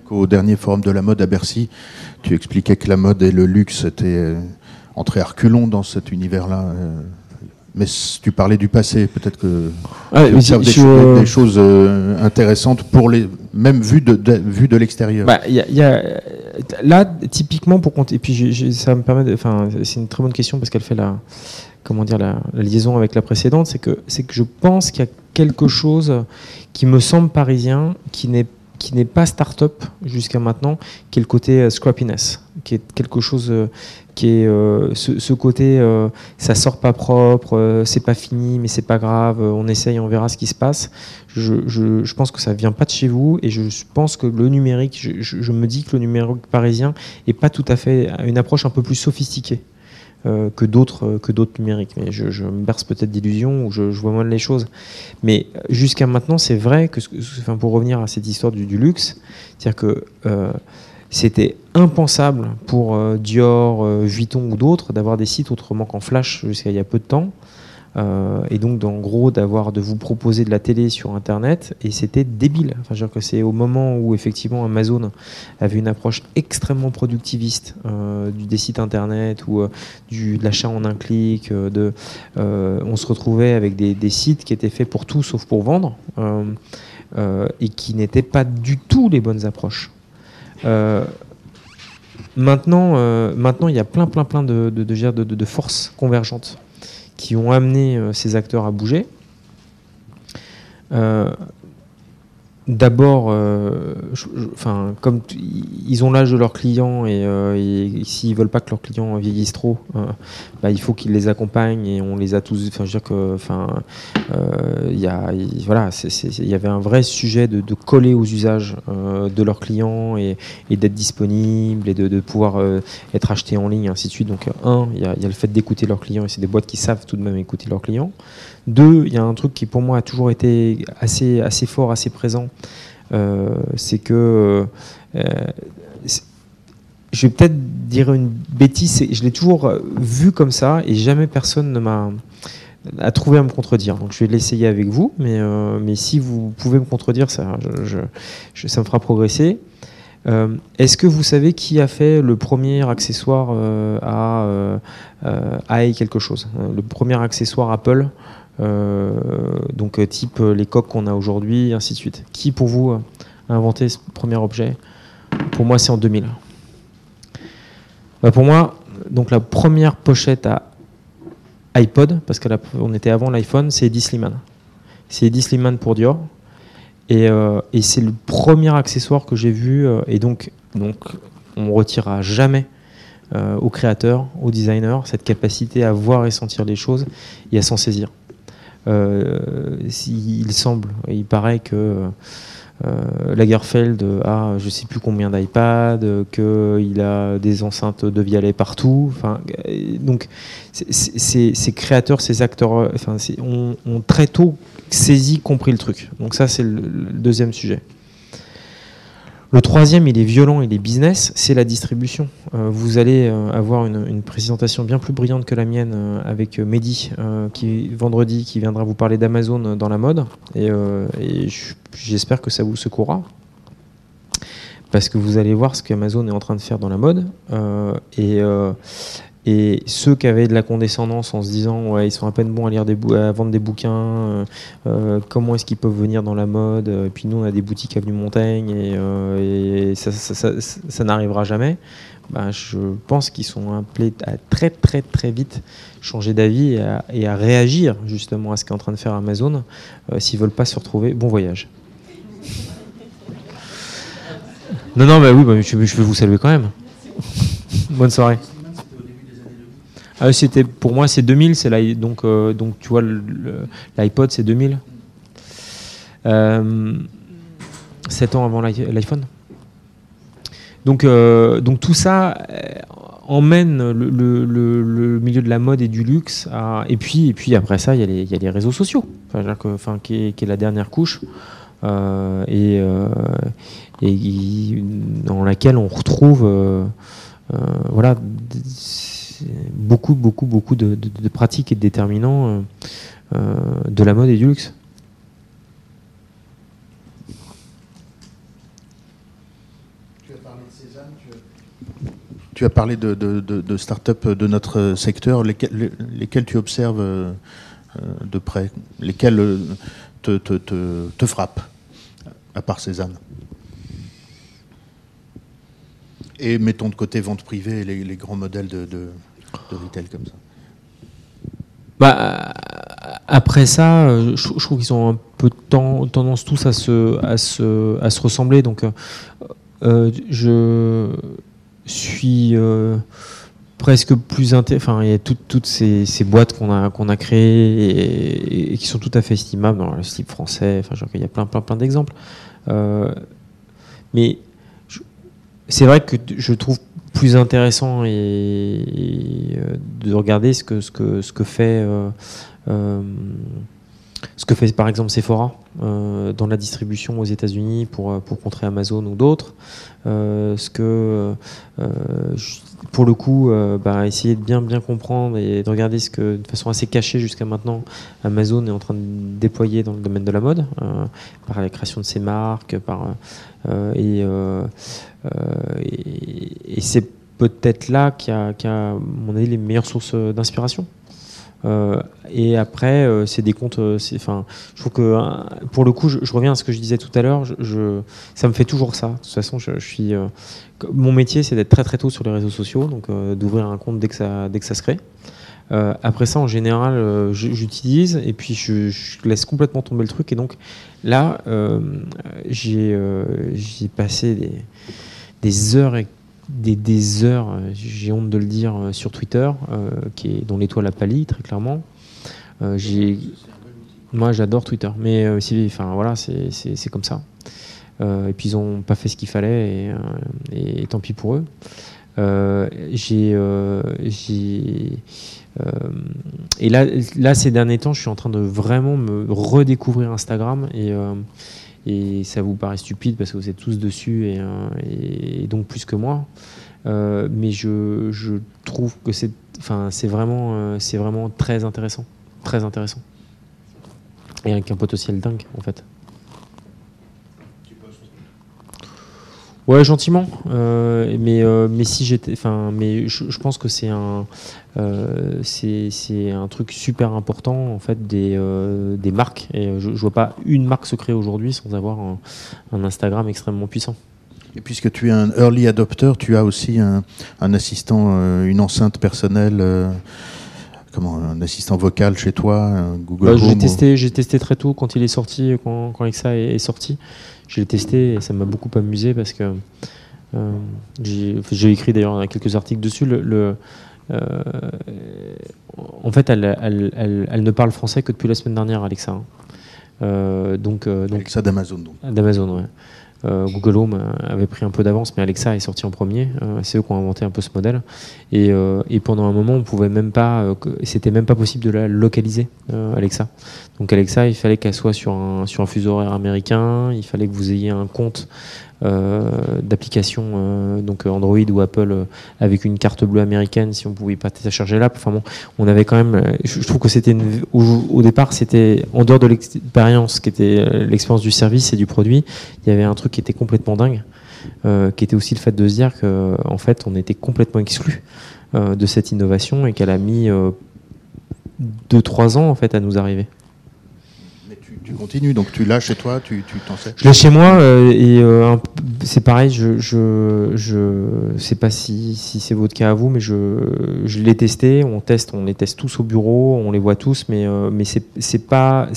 Qu'au dernier forum de la mode à Bercy, tu expliquais que la mode et le luxe étaient euh, entrés à reculons dans cet univers-là. Euh, mais tu parlais du passé, peut-être que ah, tu observes des, cho des, choses euh, intéressantes pour les, même vues de, de, vue de l'extérieur. Bah, y a, y a, là, typiquement, pour compter, et puis ça me permet, enfin, c'est une très bonne question parce qu'elle fait la, comment dire, la, liaison avec la précédente, c'est que, c'est que je pense qu'il y a quelque chose qui me semble parisien, qui n'est qui n'est pas start-up jusqu'à maintenant, qui est le côté euh, scrappiness, qui est quelque chose euh, qui est euh, ce, côté ça sort pas propre, c'est pas fini, mais c'est pas grave, on essaye, on verra ce qui se passe. Je, je, je, pense que ça vient pas de chez vous et je pense que le numérique, je, je me dis que le numérique parisien est pas tout à fait une approche un peu plus sophistiquée. Euh, que d'autres euh, que d'autres numériques. Mais je, me berce peut-être d'illusions ou je, vois moins les choses. Mais jusqu'à maintenant, c'est vrai que, enfin, pour revenir à cette histoire du, luxe, c'est-à-dire que euh, c'était impensable pour Dior, Vuitton ou d'autres d'avoir des sites autrement qu'en flash jusqu'à il y a peu de temps. Euh, et donc, en gros, d'avoir de vous proposer de la télé sur Internet, et c'était débile. Enfin, je veux dire que c'est au moment où effectivement Amazon avait une approche extrêmement productiviste euh, du, des sites Internet ou euh, de l'achat en un clic, on se retrouvait avec des, sites qui étaient faits pour tout sauf pour vendre, et qui n'étaient pas du tout les bonnes approches. Maintenant, maintenant, il y a plein, plein, plein de, de, de forces convergentes qui ont amené euh, ces acteurs à bouger. Euh, D'abord, euh, enfin, comme ils ont l'âge de leurs clients et, euh, et s'ils veulent pas que leurs clients vieillissent trop, euh, bah, il faut qu'ils les accompagnent et on les a tous. Enfin, je veux dire que, enfin, il y a, voilà, il y avait un vrai sujet de, coller aux usages de leurs clients et, d'être disponible et de, pouvoir être acheté en ligne, et ainsi de suite. Donc, un, il y y a, le fait d'écouter leurs clients et c'est des boîtes qui savent tout de même écouter leurs clients. Deux, il y a un truc qui pour moi a toujours été assez, assez fort, assez présent, euh, c'est que euh, je vais peut-être dire une bêtise, je l'ai toujours vu comme ça et jamais personne ne m'a trouvé à me contredire. Donc je vais l'essayer avec vous, mais, euh, mais si vous pouvez me contredire, ça, ça me fera progresser. Est-ce que vous savez qui a fait le premier accessoire à, à quelque chose Le premier accessoire Apple donc euh, type euh, les coques qu'on a aujourd'hui, ainsi de suite. Qui pour vous a inventé ce premier objet? Pour moi, c'est en 2000. Bah, pour moi, donc la première pochette à iPod, parce qu'on était avant l'iPhone, c'est Eddie Sliman. C'est Eddie Sliman pour Dior. Et, c'est le premier accessoire que j'ai vu. et donc, on ne retirera jamais aux créateurs, aux designers, cette capacité à voir et sentir les choses et à s'en saisir. Euh, il semble, il paraît que euh, Lagerfeld a je sais plus combien d'iPad, qu'il a des enceintes de Vialet partout. Enfin, donc ces créateurs, ces acteurs, enfin, ont, ont, très tôt saisi, compris le truc. Donc ça, c'est le, deuxième sujet. Le troisième, il est violent, il est business, c'est la distribution. Euh, vous allez euh, avoir une, présentation bien plus brillante que la mienne euh, avec Mehdi, qui vendredi, qui viendra vous parler d'Amazon dans la mode. Et, j'espère que ça vous secourra. Parce que vous allez voir ce qu'Amazon est en train de faire dans la mode. et, et ceux qui avaient de la condescendance en se disant ils sont à peine bons à vendre des bouquins, euh, euh, comment est-ce qu'ils peuvent venir dans la mode Et puis nous on a des boutiques avenue Montaigne et, euh, ça, n'arrivera jamais. Bah, je pense qu'ils sont appelés à très très très vite changer d'avis et, à, réagir justement à ce qu'est en train de faire Amazon s'ils veulent pas se retrouver. Bon voyage. Non non bah oui bah, je, je vais vous saluer quand même. Bonne soirée. Ah, c'était pour moi c'est 2000, c'est donc euh, donc tu vois l'iPod c'est 2000. Euh, 7 ans avant l'iPhone. Donc euh, donc tout ça euh, emmène le, milieu de la mode et du luxe et puis et puis après ça il y, a les, y a les réseaux sociaux, enfin, enfin qui, est, est, la dernière couche. et, et dans laquelle on retrouve voilà beaucoup, beaucoup, beaucoup de, pratiques et de déterminants euh, euh, de la mode et du luxe. Tu as parlé de, de, start-up de notre secteur, lesquels, lesquels tu observes euh, de près, lesquels te, te, te frappent, à part Cézanne? Et mettons de côté vente privée les, les grands modèles de, de, de retail comme ça. Bah, après ça, je, trouve qu'ils ont un peu ten- tendance tous à se, à se, à se ressembler. Donc, euh, je suis euh, presque plus Enfin, il y a toutes, toutes ces, boîtes qu'on a, qu'on a créées et, qui sont tout à fait estimables dans le style français. Enfin, il y a plein, plein, plein d'exemples. Euh, mais c'est vrai que je trouve plus intéressant euh, de regarder ce que, ce que, ce que fait euh, euh, ce que fait par exemple Sephora euh, dans la distribution aux États-Unis pour, euh, pour contrer Amazon ou d'autres. Euh, ce que, pour le coup, bah, essayer de bien bien comprendre et de regarder ce que de façon assez cachée jusqu'à maintenant Amazon est en train de déployer dans le domaine de la mode par la création de ses marques, et, c'est peut-être là qu'il y qu'il y a, à mon avis, les meilleures sources d'inspiration. Euh, et après, euh, c'est des comptes. euh, Enfin, je trouve que pour le coup, je, reviens à ce que je disais tout à l'heure. Ça me fait toujours ça. De toute façon, je, suis. mon métier, c'est d'être très très tôt sur les réseaux sociaux, donc d'ouvrir un compte dès que ça dès que ça se crée. Après ça, en général, j'utilise et puis je, laisse complètement tomber le truc. Et donc là, j'ai j'ai passé des, des heures et des, heures, euh, j'ai honte de le dire, euh, sur Twitter, euh, qui dont l'étoile a pâli, très clairement. Moi, j'adore Twitter, mais si, enfin, voilà, c'est, comme ça. Et puis, ils n'ont pas fait ce qu'il fallait, et, tant pis pour eux. J'ai, et là, là, ces derniers temps, je suis en train de vraiment me redécouvrir Instagram et, et ça vous paraît stupide parce que vous êtes tous dessus et, euh, donc plus que moi. Euh, mais je, trouve que c'est vraiment, euh, c'est vraiment très intéressant, très intéressant. Et avec un potentiel dingue en fait. Ouais, gentiment. Euh, mais, euh, mais si j'étais, enfin, mais je, je pense que c'est un, euh, c'est, un truc super important en fait des, euh, des marques. Et je, je vois pas une marque se créer aujourd'hui sans avoir un, un Instagram extrêmement puissant. Et puisque tu es un early adopter, tu as aussi un, un assistant, une enceinte personnelle, comment, un assistant vocal chez toi, un Google Bah, j'ai testé, j'ai testé très tôt quand il est sorti, quand, quand Alexa est, est sorti. Je l'ai testé et ça m'a beaucoup amusé parce que euh, j'ai écrit d'ailleurs quelques articles dessus. Le, le, euh, en fait, elle, elle, elle, elle ne parle français que depuis la semaine dernière, Alexa. hein. Euh, donc, euh, donc Alexa d'Amazon. Donc. D'Amazon, ouais. Euh, Google Home euh, avait pris un peu d'avance, mais Alexa est sorti en premier. Euh, c'est eux qui ont inventé un peu ce modèle. Et, pendant un moment, on pouvait même pas, c'était même pas possible de la localiser, Alexa. Donc Alexa, il fallait qu'elle soit sur un, sur un fuseau horaire américain. Il fallait que vous ayez un compte euh, d'application, euh, donc Android ou Apple, euh, avec une carte bleue américaine, si on pouvait pas télécharger l'app. Enfin bon, on avait quand même. euh, Je trouve que c'était au, départ, c'était en dehors de l'expérience, qui était euh, l'expérience du service et du produit, il y avait un truc qui était complètement dingue, euh, qui était aussi le fait de se dire que fait, on était complètement exclu euh, de cette innovation et qu'elle a mis 2-3 ans en fait à nous arriver. Continues, donc tu l'as chez toi, tu t'en sais. Je l'ai chez moi euh, et euh, c'est pareil. Je, je, je sais pas si, si c'est votre cas à vous, mais je, je l'ai testé. On teste, on les teste tous au bureau, on les voit tous, mais euh, mais c'est pas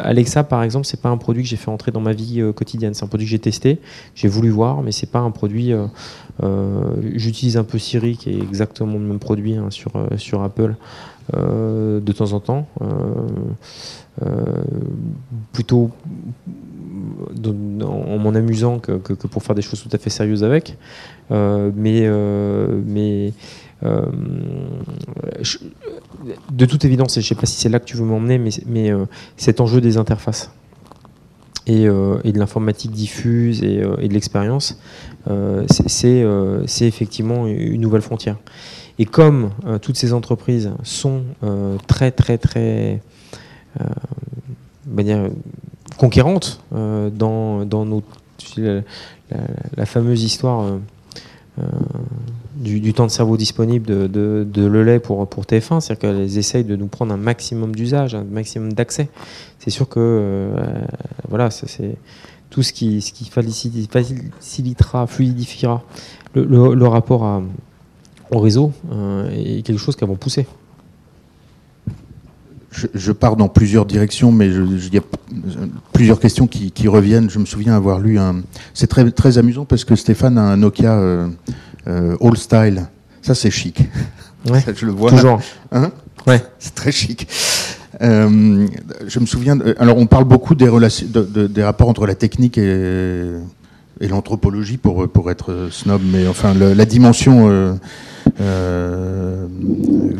Alexa par exemple, c'est pas un produit que j'ai fait entrer dans ma vie quotidienne. C'est un produit que j'ai testé, j'ai voulu voir, mais c'est pas un produit. J'utilise un peu Siri, qui est exactement le même produit hein, sur sur Apple de temps en temps. Euh, euh, plutôt en m'en amusant que, pour faire des choses tout à fait sérieuses avec. Euh, mais euh, euh, de toute évidence, et je ne sais pas si c'est là que tu veux m'emmener, mais, euh, cet enjeu des interfaces et, euh, de l'informatique diffuse et, euh, de l'expérience, euh, euh, c'est effectivement une nouvelle frontière. Et comme euh, toutes ces entreprises sont euh, très très très euh, va dire, conquérantes euh, dans, dans la, fameuse histoire euh, euh, du, temps de cerveau disponible de, de, de Lelay pour, pour TF1, c'est-à-dire qu'elles essayent de nous prendre un maximum d'usage, un maximum d'accès. C'est sûr que euh, voilà, c'est tout ce qui, ce qui facilitera, fluidifiera le, rapport à, au réseau est quelque chose qu'avons poussé je, pars dans plusieurs directions, mais il y a plusieurs questions qui, reviennent. Je me souviens avoir lu un. C'est très, très amusant parce que Stéphane a un Nokia euh, euh, All Style. Ça, c'est chic. Ouais, je le vois. Toujours. Hein ouais. C'est très chic. Euh, je me souviens. alors, on parle beaucoup des, relations, des rapports entre la technique et, et l'anthropologie pour, pour être snob, mais enfin, la dimension euh,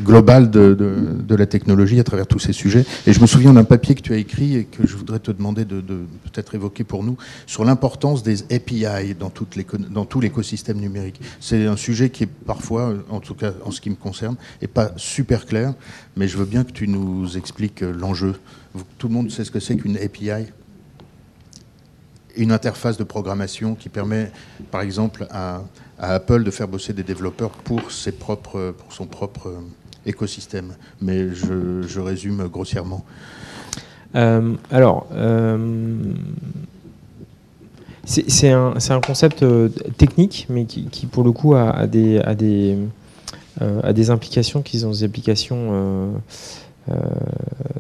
globale de, de, la technologie à travers tous ces sujets. Et je me souviens d'un papier que tu as écrit et que je voudrais te demander de, peut-être évoquer pour nous sur l'importance des API dans, tout l'écosystème numérique. C'est un sujet qui est parfois, en tout cas en ce qui me concerne, est pas super clair, mais je veux bien que tu nous expliques l'enjeu. Tout le monde sait ce que c'est qu'une API une interface de programmation qui permet, par exemple, à, Apple de faire bosser des développeurs pour, ses propres, pour son propre euh, écosystème. Mais je, résume grossièrement. Euh, alors, euh, c'est un, un, concept technique, mais qui, pour le coup a, des, a des, des implications qui sont des applications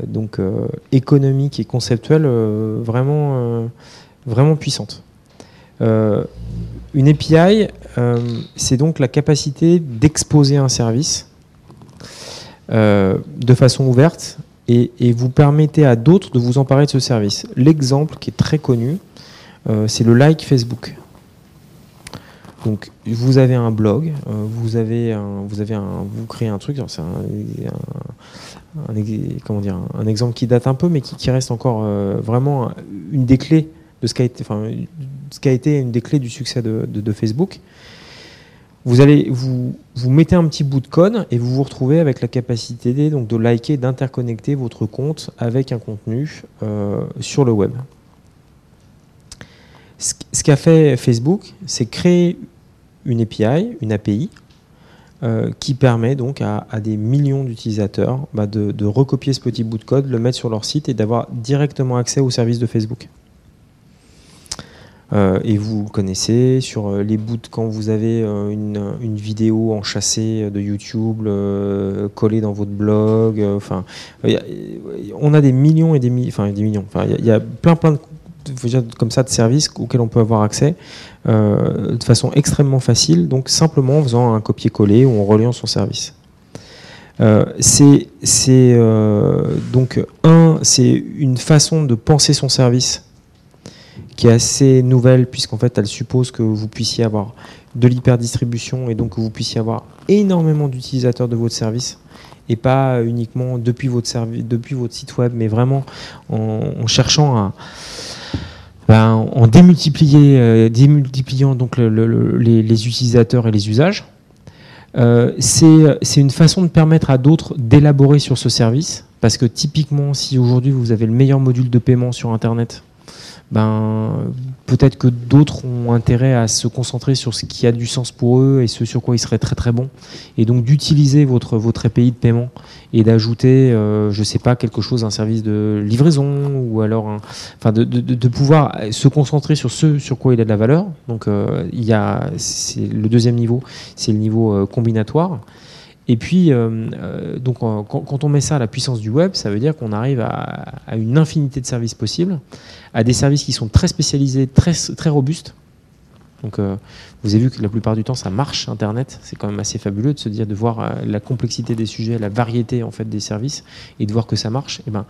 donc économiques et conceptuelles vraiment vraiment puissante. Euh, une API, euh, c'est donc la capacité d'exposer un service euh, de façon ouverte et, vous permettez à d'autres de vous emparer de ce service. L'exemple qui est très connu, c'est le like Facebook. Donc vous avez un blog, vous avez vous créez un truc, c'est un, comment dire, un exemple qui date un peu, mais qui reste encore vraiment une des clés de ce qui a été, une des clés du succès de, Facebook. Vous mettez un petit bout de code et vous vous retrouvez avec la capacité de liker, d'interconnecter votre compte avec un contenu euh, sur le web. Ce, qu'a fait Facebook, c'est créer une API, une API, euh, qui permet donc à, des millions d'utilisateurs bah, de, de, recopier ce petit bout de code, le mettre sur leur site et d'avoir directement accès au service de Facebook. Euh, et vous connaissez sur euh, les bouts quand vous avez euh, une, vidéo enchâssée de YouTube collée dans votre blog. Enfin, on a des millions et des, enfin, des millions. Enfin, il y, a plein plein de comme ça de services auxquels on peut avoir accès de façon extrêmement facile, donc simplement en faisant un copier-coller ou en reliant son service. c'est donc un, c'est une façon de penser son service qui est assez nouvelle, puisqu'en fait, elle suppose que vous puissiez avoir de l'hyperdistribution et donc que vous puissiez avoir énormément d'utilisateurs de votre service et pas uniquement depuis votre, depuis votre site web, mais vraiment en, cherchant à ben, en démultiplier, euh, démultipliant donc les, utilisateurs et les usages. Euh, c'est une façon de permettre à d'autres d'élaborer sur ce service, parce que typiquement, si aujourd'hui vous avez le meilleur module de paiement sur Internet, ben, peut-être que d'autres ont intérêt à se concentrer sur ce qui a du sens pour eux et ce sur quoi ils seraient très très bons. Et donc d'utiliser votre, votre API de paiement et d'ajouter, euh, je sais pas, quelque chose, un service de livraison ou alors, enfin, de, de, pouvoir se concentrer sur ce sur quoi il a de la valeur. Donc euh, il y a, c'est le deuxième niveau, c'est le niveau euh, combinatoire. Et puis, donc, quand, on met ça à la puissance du web, ça veut dire qu'on arrive à, une infinité de services possibles à des services qui sont très spécialisés, très, très robustes. Donc, euh, vous avez vu que la plupart du temps, ça marche Internet. C'est quand même assez fabuleux de se dire, de voir euh, la complexité des sujets, la variété en fait des services, et de voir que ça marche. Et eh ben,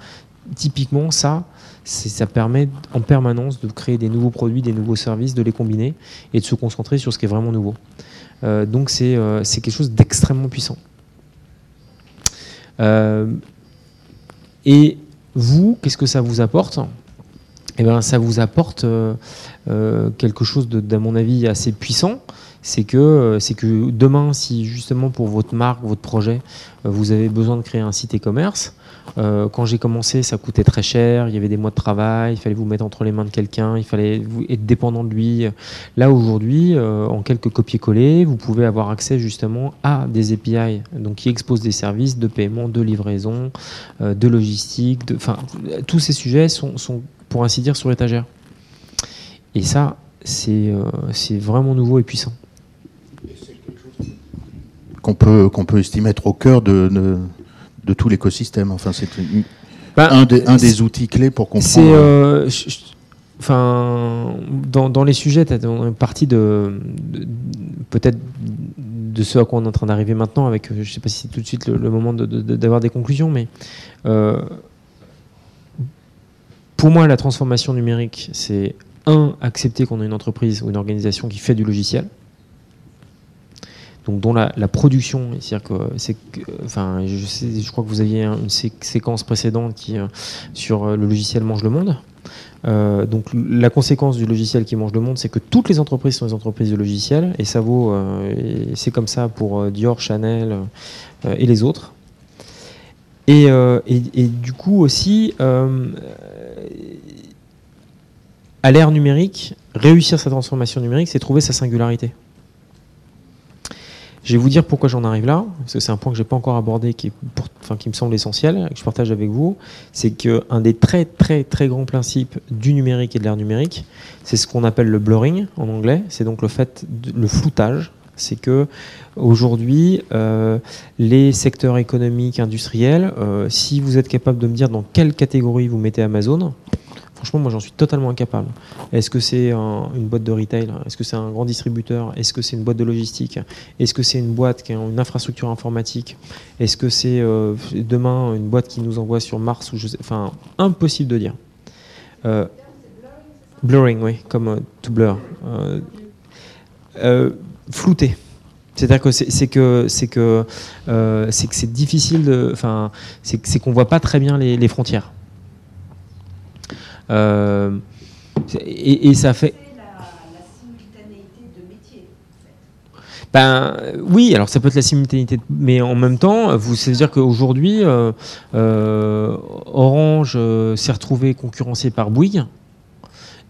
typiquement, ça, ça permet en permanence de créer des nouveaux produits, des nouveaux services, de les combiner et de se concentrer sur ce qui est vraiment nouveau. Euh, donc, c'est quelque chose d'extrêmement puissant. Et vous, qu'est-ce que ça vous apporte eh ben, ça vous apporte euh, euh, quelque chose, d'à mon avis, assez puissant. C'est que, euh, c'est que demain, si justement pour votre marque, votre projet, vous avez besoin de créer un site e-commerce, quand j'ai commencé, ça coûtait très cher, il y avait des mois de travail, il fallait vous mettre entre les mains de quelqu'un, il fallait être dépendant de lui. Là, aujourd'hui, en quelques copier-coller, vous pouvez avoir accès justement à des API donc, qui exposent des services de paiement, de livraison, de logistique. De, enfin, tous ces sujets sont, pour ainsi dire, sur l'étagère. Et ça, c'est vraiment nouveau et puissant. Qu'on peut, estimer être au cœur de, de tout l'écosystème. Enfin, c'est Bah, un, des, un des outils clés pour comprendre. C'est, euh, je- enfin, dans, dans les sujets, tu as une partie de, de- peut-être de ce à quoi on est en train d'arriver maintenant, avec, euh, je sais pas si c'est tout de suite le, le moment de- de- de- d'avoir des conclusions, mais euh, pour moi, la transformation numérique, c'est un, accepter qu'on a une entreprise ou une organisation qui fait du logiciel. Donc, dont la, production, c'est que- enfin, je, crois que vous aviez un- une sé- séquence précédente euh, sur euh, le logiciel mange le monde. Euh, donc la conséquence du logiciel qui mange le monde, c'est que toutes les entreprises sont des entreprises de logiciels, et ça vaut, c'est comme ça pour Dior, Chanel et les autres. Et, du coup aussi, à l'ère numérique, réussir sa transformation numérique, c'est trouver sa singularité. Je vais vous dire pourquoi j'en arrive là, parce que c'est un point que j'ai pas encore abordé, qui, est enfin, qui me semble essentiel, que je partage avec vous. C'est qu'un des très très très grands principes du numérique et de l'ère numérique, c'est ce qu'on appelle le blurring en anglais. C'est donc le fait, de- le floutage. C'est que aujourd'hui, euh, les secteurs économiques, industriels, euh, si vous êtes capable de me dire dans quelle catégorie vous mettez Amazon, franchement, moi j'en suis totalement incapable. Est-ce que c'est un- une boîte de retail? Est-ce que c'est un grand distributeur? Est-ce que c'est une boîte de logistique? Est-ce que c'est une boîte qui a une infrastructure informatique? Est-ce que c'est euh, demain une boîte qui nous envoie sur Mars Enfin, impossible de dire. Euh, blurring, oui, comme euh, to blur. Flouté. C'est-à-dire que c'est que c'est difficile enfin, c'est qu'on voit pas très bien les frontières. Euh, et, et ça fait. La, la simultanéité de métiers. Ben oui, alors ça peut être la simultanéité, mais en même temps, vous c'est à dire qu'aujourd'hui, euh, euh, Orange euh, s'est retrouvé concurrencé par Bouygues,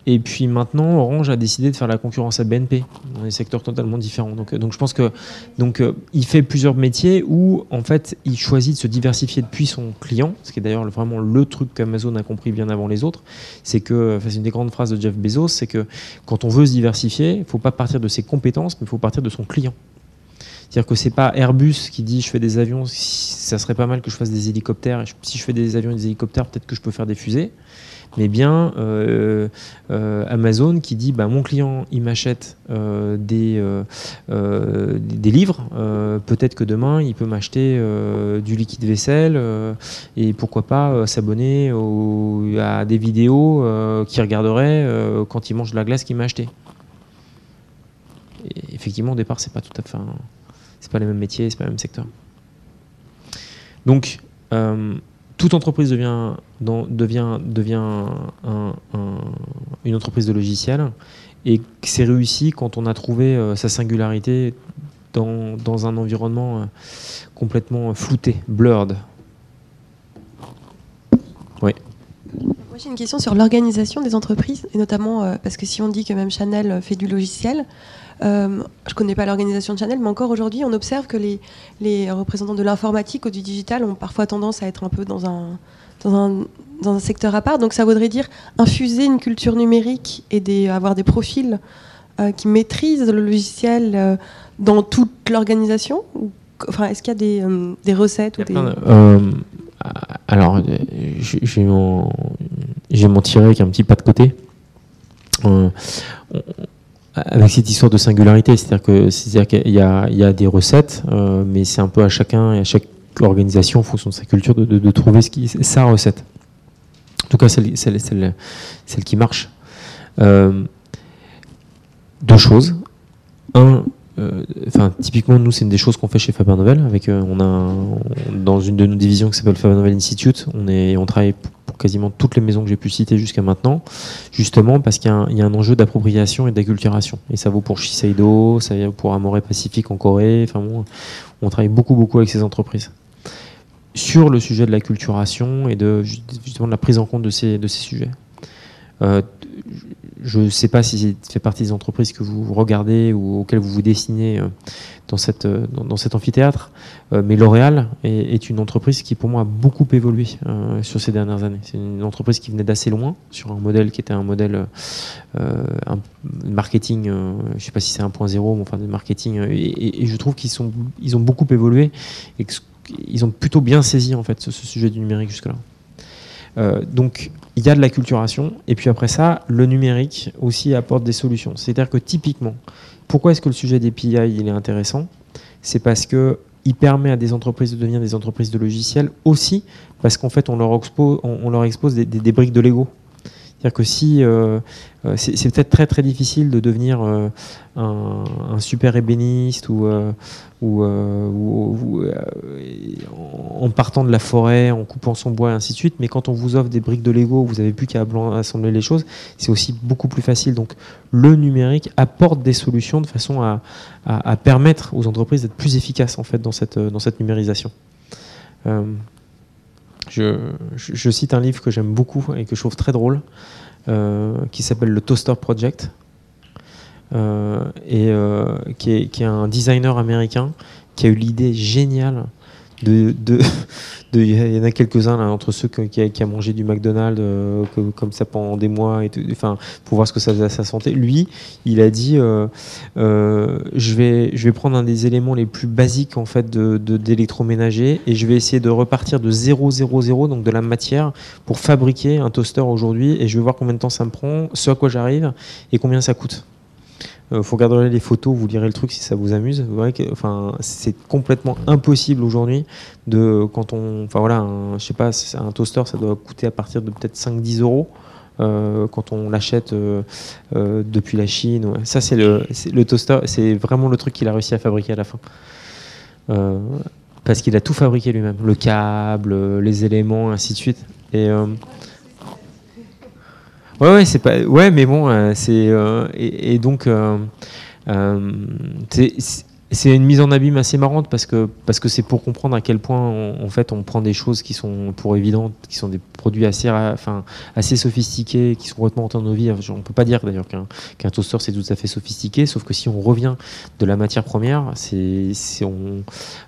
et puis maintenant Orange a décidé de faire la concurrence à BNP dans des secteurs totalement différents. Donc, euh, donc je pense que donc euh, il fait plusieurs métiers où en fait il choisit de se diversifier depuis son client, ce qui est d'ailleurs le- vraiment le truc qu'Amazon a compris bien avant les autres, c'est que enfin, c'est une des grandes phrases de Jeff Bezos, c'est que quand on veut se diversifier, il ne faut pas partir de ses compétences, mais il faut partir de son client. C'est-à-dire que c'est pas Airbus qui dit je fais des avions, ça serait pas mal que je fasse des hélicoptères. Si je fais des avions et des hélicoptères, peut-être que je peux faire des fusées. Mais bien euh, euh, Amazon qui dit bah, mon client il m'achète euh, des, des livres, peut-être que demain il peut m'acheter du liquide vaisselle et pourquoi pas s'abonner à des vidéos qu'il regarderait quand il mange de la glace qu'il m'a acheté. Et effectivement, au départ, c'est pas tout à fait, c'est pas les mêmes métiers, c'est pas le même secteur. Donc, toute entreprise devient, une entreprise de logiciel, et c'est réussi quand on a trouvé euh, sa singularité dans, un environnement euh, complètement flouté, blurred. Moi, j'ai une question sur l'organisation des entreprises, et notamment euh, parce que si on dit que même Chanel fait du logiciel, euh, je ne connais pas l'organisation de Chanel, mais encore aujourd'hui, on observe que les, les représentants de l'informatique ou du digital ont parfois tendance à être un peu dans un, dans un, dans un secteur à part. Donc ça voudrait dire infuser une culture numérique et des, avoir des profils euh, qui maîtrisent le logiciel euh, dans toute l'organisation Enfin, est-ce qu'il y a des, euh, des recettes ou des... de- alors, j'ai mon, mon tiré avec un petit pas de côté. On- avec cette histoire de singularité, c'est-à-dire que c'est-à-dire qu'il y a, des recettes, euh, mais c'est un peu à chacun et à chaque organisation, en fonction de sa culture, de, trouver sa recette. En tout cas, celle, celle, qui marche. Euh, deux choses. Un, enfin, typiquement, nous, c'est une des choses qu'on fait chez Faber Novel. Avec, euh, on a dans une de nos divisions qui s'appelle Faber Novel Institute. On est, on travaille pour, quasiment toutes les maisons que j'ai pu citer jusqu'à maintenant, justement parce qu'il y, a un- enjeu d'appropriation et d'acculturation. Et ça vaut pour Shiseido, ça vaut pour Amore Pacific en Corée. Enfin, bon, on travaille beaucoup, beaucoup avec ces entreprises sur le sujet de l'acculturation et de justement la prise en compte de ces, de ces sujets. Euh, je ne sais pas si ça fait partie des entreprises que vous regardez ou auxquelles vous vous dessinez euh, dans, cette, euh, dans, cet amphithéâtre, euh, mais L'Oréal est, une entreprise qui, pour moi, a beaucoup évolué sur ces dernières années. C'est une entreprise qui venait d'assez loin sur un modèle qui était un modèle un marketing, je ne sais pas si c'est 1.0, mais enfin, de marketing, et, je trouve qu'ils ils ont beaucoup évolué et qu'ils ont plutôt bien saisi en fait ce, ce sujet du numérique jusque-là. Euh, donc il y a de la culturation, et puis après ça, le numérique aussi apporte des solutions. C'est-à-dire que typiquement, pourquoi est-ce que le sujet des PI est intéressant? C'est parce que il permet à des entreprises de devenir des entreprises de logiciels aussi parce qu'en fait on leur expose, des briques de Lego. C'est-à-dire que si euh, euh, c'est peut-être très très difficile de devenir euh, un, super ébéniste ou, ou, en partant de la forêt, en coupant son bois et ainsi de suite, mais quand on vous offre des briques de Lego, vous n'avez plus qu'à assembler les choses, c'est aussi beaucoup plus facile. Donc le numérique apporte des solutions de façon à, à, permettre aux entreprises d'être plus efficaces en fait dans cette, dans cette numérisation. Je, cite un livre que j'aime beaucoup et que je trouve très drôle, euh, qui s'appelle Le Toaster Project, euh, et euh, qui est, un designer américain qui a eu l'idée géniale de, il y en a quelques-uns entre ceux qui, a, mangé du McDonald's euh, comme ça pendant des mois, et enfin, pour voir ce que ça faisait à sa santé. Lui, il a dit euh, euh, je, vais, prendre un des éléments les plus basiques en fait d'électroménager de, et je vais essayer de repartir de 0, 0, 0, donc de la matière, pour fabriquer un toaster aujourd'hui et je vais voir combien de temps ça me prend, ce à quoi j'arrive et combien ça coûte. Euh, faut regarder les photos, vous lirez le truc si ça vous amuse. Vous voyez que, enfin, c'est complètement impossible aujourd'hui de quand on, enfin voilà, je sais pas, un toaster, ça doit coûter à partir de peut-être 5-10 euros. Euh, quand on l'achète euh, depuis la Chine. Ça, c'est le, le, toaster, c'est vraiment le truc qu'il a réussi à fabriquer à la fin. parce qu'il a tout fabriqué lui-même, le câble, les éléments, ainsi de suite. Et Ouais, ouais, c'est pas. Ouais, mais bon, euh, c'est euh, et, et, donc euh, c'est c'est une mise en abîme assez marrante parce que parce que c'est pour comprendre à quel point en fait on prend des choses qui sont pour évidentes, qui sont des produits assez enfin assez sophistiqués, qui sont complètement en nos vies. On peut pas dire d'ailleurs qu'un qu'un toaster c'est tout à fait sophistiqué, sauf que si on revient de la matière première, c'est c'est on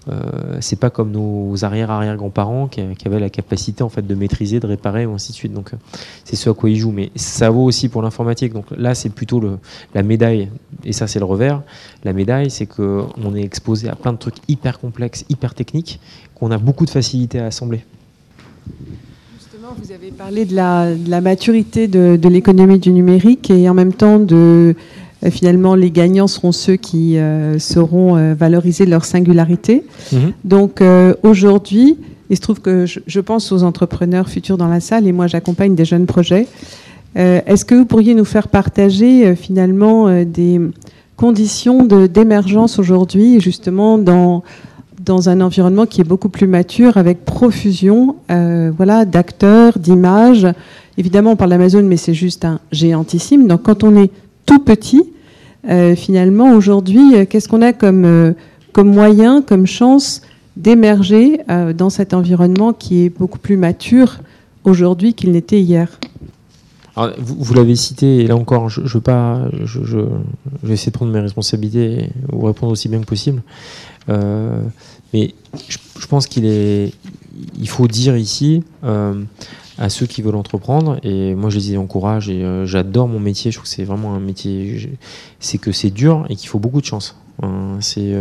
euh, pas comme nos arrière arrière grands-parents qui, qui, avaient la capacité en fait de maîtriser, de réparer ou ainsi de suite. Donc c'est ce à quoi ils jouent. Mais ça vaut aussi pour l'informatique. Donc là c'est plutôt le la médaille et ça c'est le revers. La médaille c'est que on est exposé à plein de trucs hyper complexes, hyper techniques, qu'on a beaucoup de facilité à assembler. Justement, vous avez parlé de la, maturité de, l'économie du numérique et en même temps de euh, finalement les gagnants seront ceux qui euh, sauront euh, valoriser leur singularité. Mhm. Donc aujourd'hui, il se trouve que je, pense aux entrepreneurs futurs dans la salle et moi j'accompagne des jeunes projets. Est-ce que vous pourriez nous faire partager finalement des, conditions d'émergence aujourd'hui, justement dans, un environnement qui est beaucoup plus mature, avec profusion euh, voilà, d'acteurs, d'images. Évidemment, on parle d'Amazon, mais c'est juste un géantissime. Donc quand on est tout petit, euh, finalement, aujourd'hui, euh, qu'est-ce qu'on a comme moyen, comme chance d'émerger dans cet environnement qui est beaucoup plus mature aujourd'hui qu'il n'était hier? Vous, l'avez cité, et là encore, je, je, pas, je, vais essayer de prendre mes responsabilités et vous répondre aussi bien que possible. Euh, mais je, pense qu'il est, il faut dire ici euh, à ceux qui veulent entreprendre, et moi je les encourage et euh, j'adore mon métier. Je trouve que c'est vraiment un métier, c'est que c'est dur et qu'il faut beaucoup de chance. Hein, c'est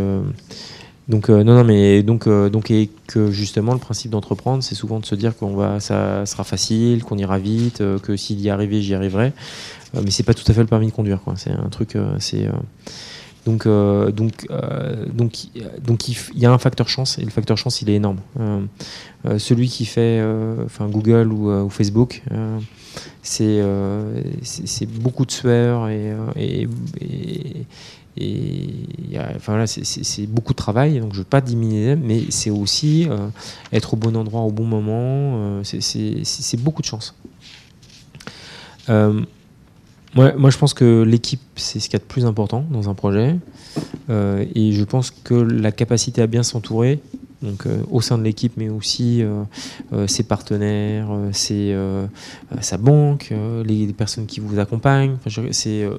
donc euh, non, non, mais donc euh, donc et que justement le principe d'entreprendre, c'est souvent de se dire qu'on va, ça sera facile, qu'on ira vite, euh, que s'il y arrivait, j'y arriverai. mais c'est pas tout à fait le permis de conduire, quoi. C'est un truc, c'est donc donc donc donc il, y a un facteur chance et le facteur chance il est énorme. celui qui fait, Google ou, Facebook, c'est beaucoup de sueur et et enfin là, c'est beaucoup de travail, donc je ne veux pas diminuer, mais c'est aussi euh, être au bon endroit au bon moment. Euh, c'est beaucoup de chance. Euh, moi, moi, je pense que l'équipe, c'est ce qu'il y a de plus important dans un projet. et je pense que la capacité à bien s'entourer donc au sein de l'équipe, mais aussi ses partenaires, ses, sa banque, les, personnes qui vous accompagnent.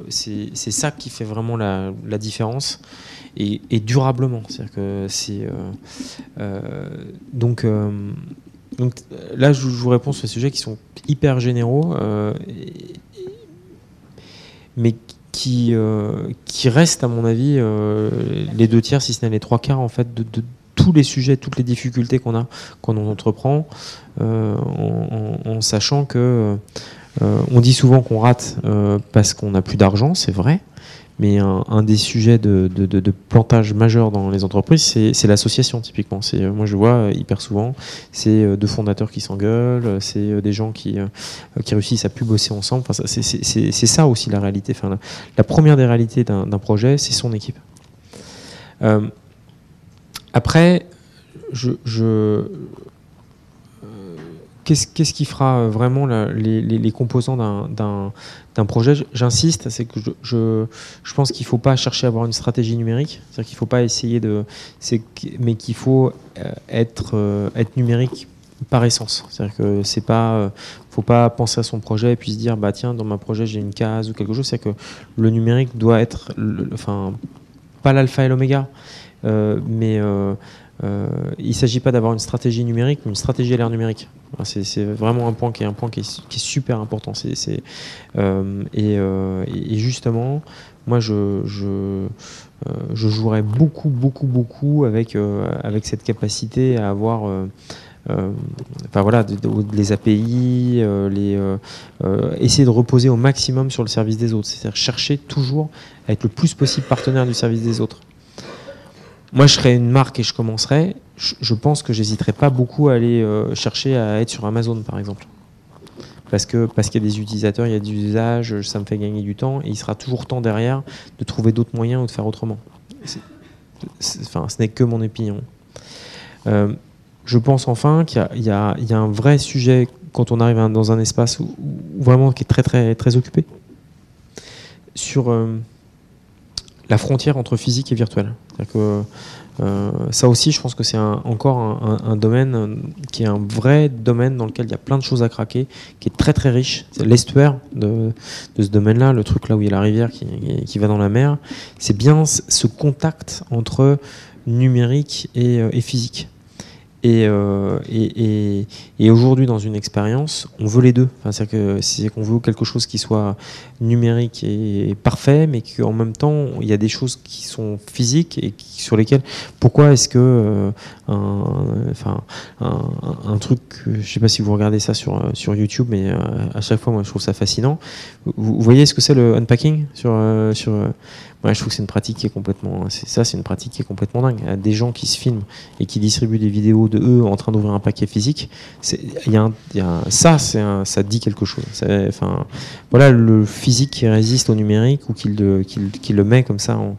c'est ça qui fait vraiment la, différence et, durablement. C'est-à-dire que donc là, je vous réponds sur des sujets qui sont hyper généraux, mais qui, euh, qui reste, à mon avis, euh, les deux tiers, si ce n'est les trois quarts, en fait, de, tous les sujets, toutes les difficultés qu'on a quand on entreprend, euh, en, sachant que on dit souvent qu'on rate parce qu'on n'a plus d'argent, c'est vrai. Mais un, des sujets de, plantage majeur dans les entreprises, c'est l'association, typiquement. Euh, moi, je vois euh, hyper souvent, c'est euh, deux fondateurs qui s'engueulent, c'est des gens qui, qui réussissent à plus bosser ensemble. Enfin, c'est ça aussi la réalité. La, première des réalités d'un projet, c'est son équipe. Après, je, qu'est-ce qui fera vraiment les, composants d'un projet? J'insiste, c'est que je, pense qu'il ne faut pas chercher à avoir une stratégie numérique, c'est-à-dire qu'il ne faut pas essayer de... mais qu'il faut euh, être, euh, être numérique par essence. C'est-à-dire que c'est pas, euh, faut pas penser à son projet et puis se dire bah tiens dans mon projet j'ai une case ou quelque chose. C'est que le numérique doit être, enfin pas l'alpha et l'oméga, mais euh, il ne s'agit pas d'avoir une stratégie numérique, mais une stratégie à l'ère numérique. C'est vraiment un point qui est un point qui est, super important. Euh, euh, et, justement, moi, je, je, jouerais beaucoup, beaucoup, beaucoup avec, avec cette capacité à avoir. enfin voilà, les API, les, essayer de reposer au maximum sur le service des autres, c'est-à-dire chercher toujours à être le plus possible partenaire du service des autres moi, je serais une marque et je commencerais, je, pense que j'hésiterais pas beaucoup à aller euh, chercher à être sur Amazon, par exemple. Parce que parce qu'il y a des utilisateurs, il y a des usages, ça me fait gagner du temps, et il sera toujours temps derrière de trouver d'autres moyens ou de faire autrement. enfin, ce n'est que mon opinion. Euh, je pense enfin qu'il y, a un vrai sujet quand on arrive dans un espace vraiment qui est très très très occupé sur euh, la frontière entre physique et virtuel. Euh, ça aussi, je pense que c'est encore un, domaine qui est un vrai domaine dans lequel il y a plein de choses à craquer, qui est très très riche. C'est l'estuaire de, ce domaine-là, le truc là où il y a la rivière qui, va dans la mer. C'est bien ce contact entre numérique et, euh, et physique. Euh, et, et, et, aujourd'hui, dans une expérience, on veut les deux. Enfin, c'est qu'on veut quelque chose qui soit numérique et parfait, mais qu'en même temps, il y a des choses qui sont physiques et sur lesquelles. Pourquoi est-ce que euh, un, enfin, un, truc, je sais pas si vous regardez ça sur, sur YouTube, mais euh, à chaque fois, moi, je trouve ça fascinant. Vous, voyez ce que c'est le unpacking sur, sur je trouve que c'est une pratique qui est complètement. Ça, c'est une pratique qui est complètement dingue. Y des gens qui se filment et qui distribuent des vidéos de eux en train d'ouvrir un paquet physique. Il y a, ça, ça dit quelque chose. Enfin, voilà le physique qui résiste au numérique ou qui le, qui, le met comme ça en,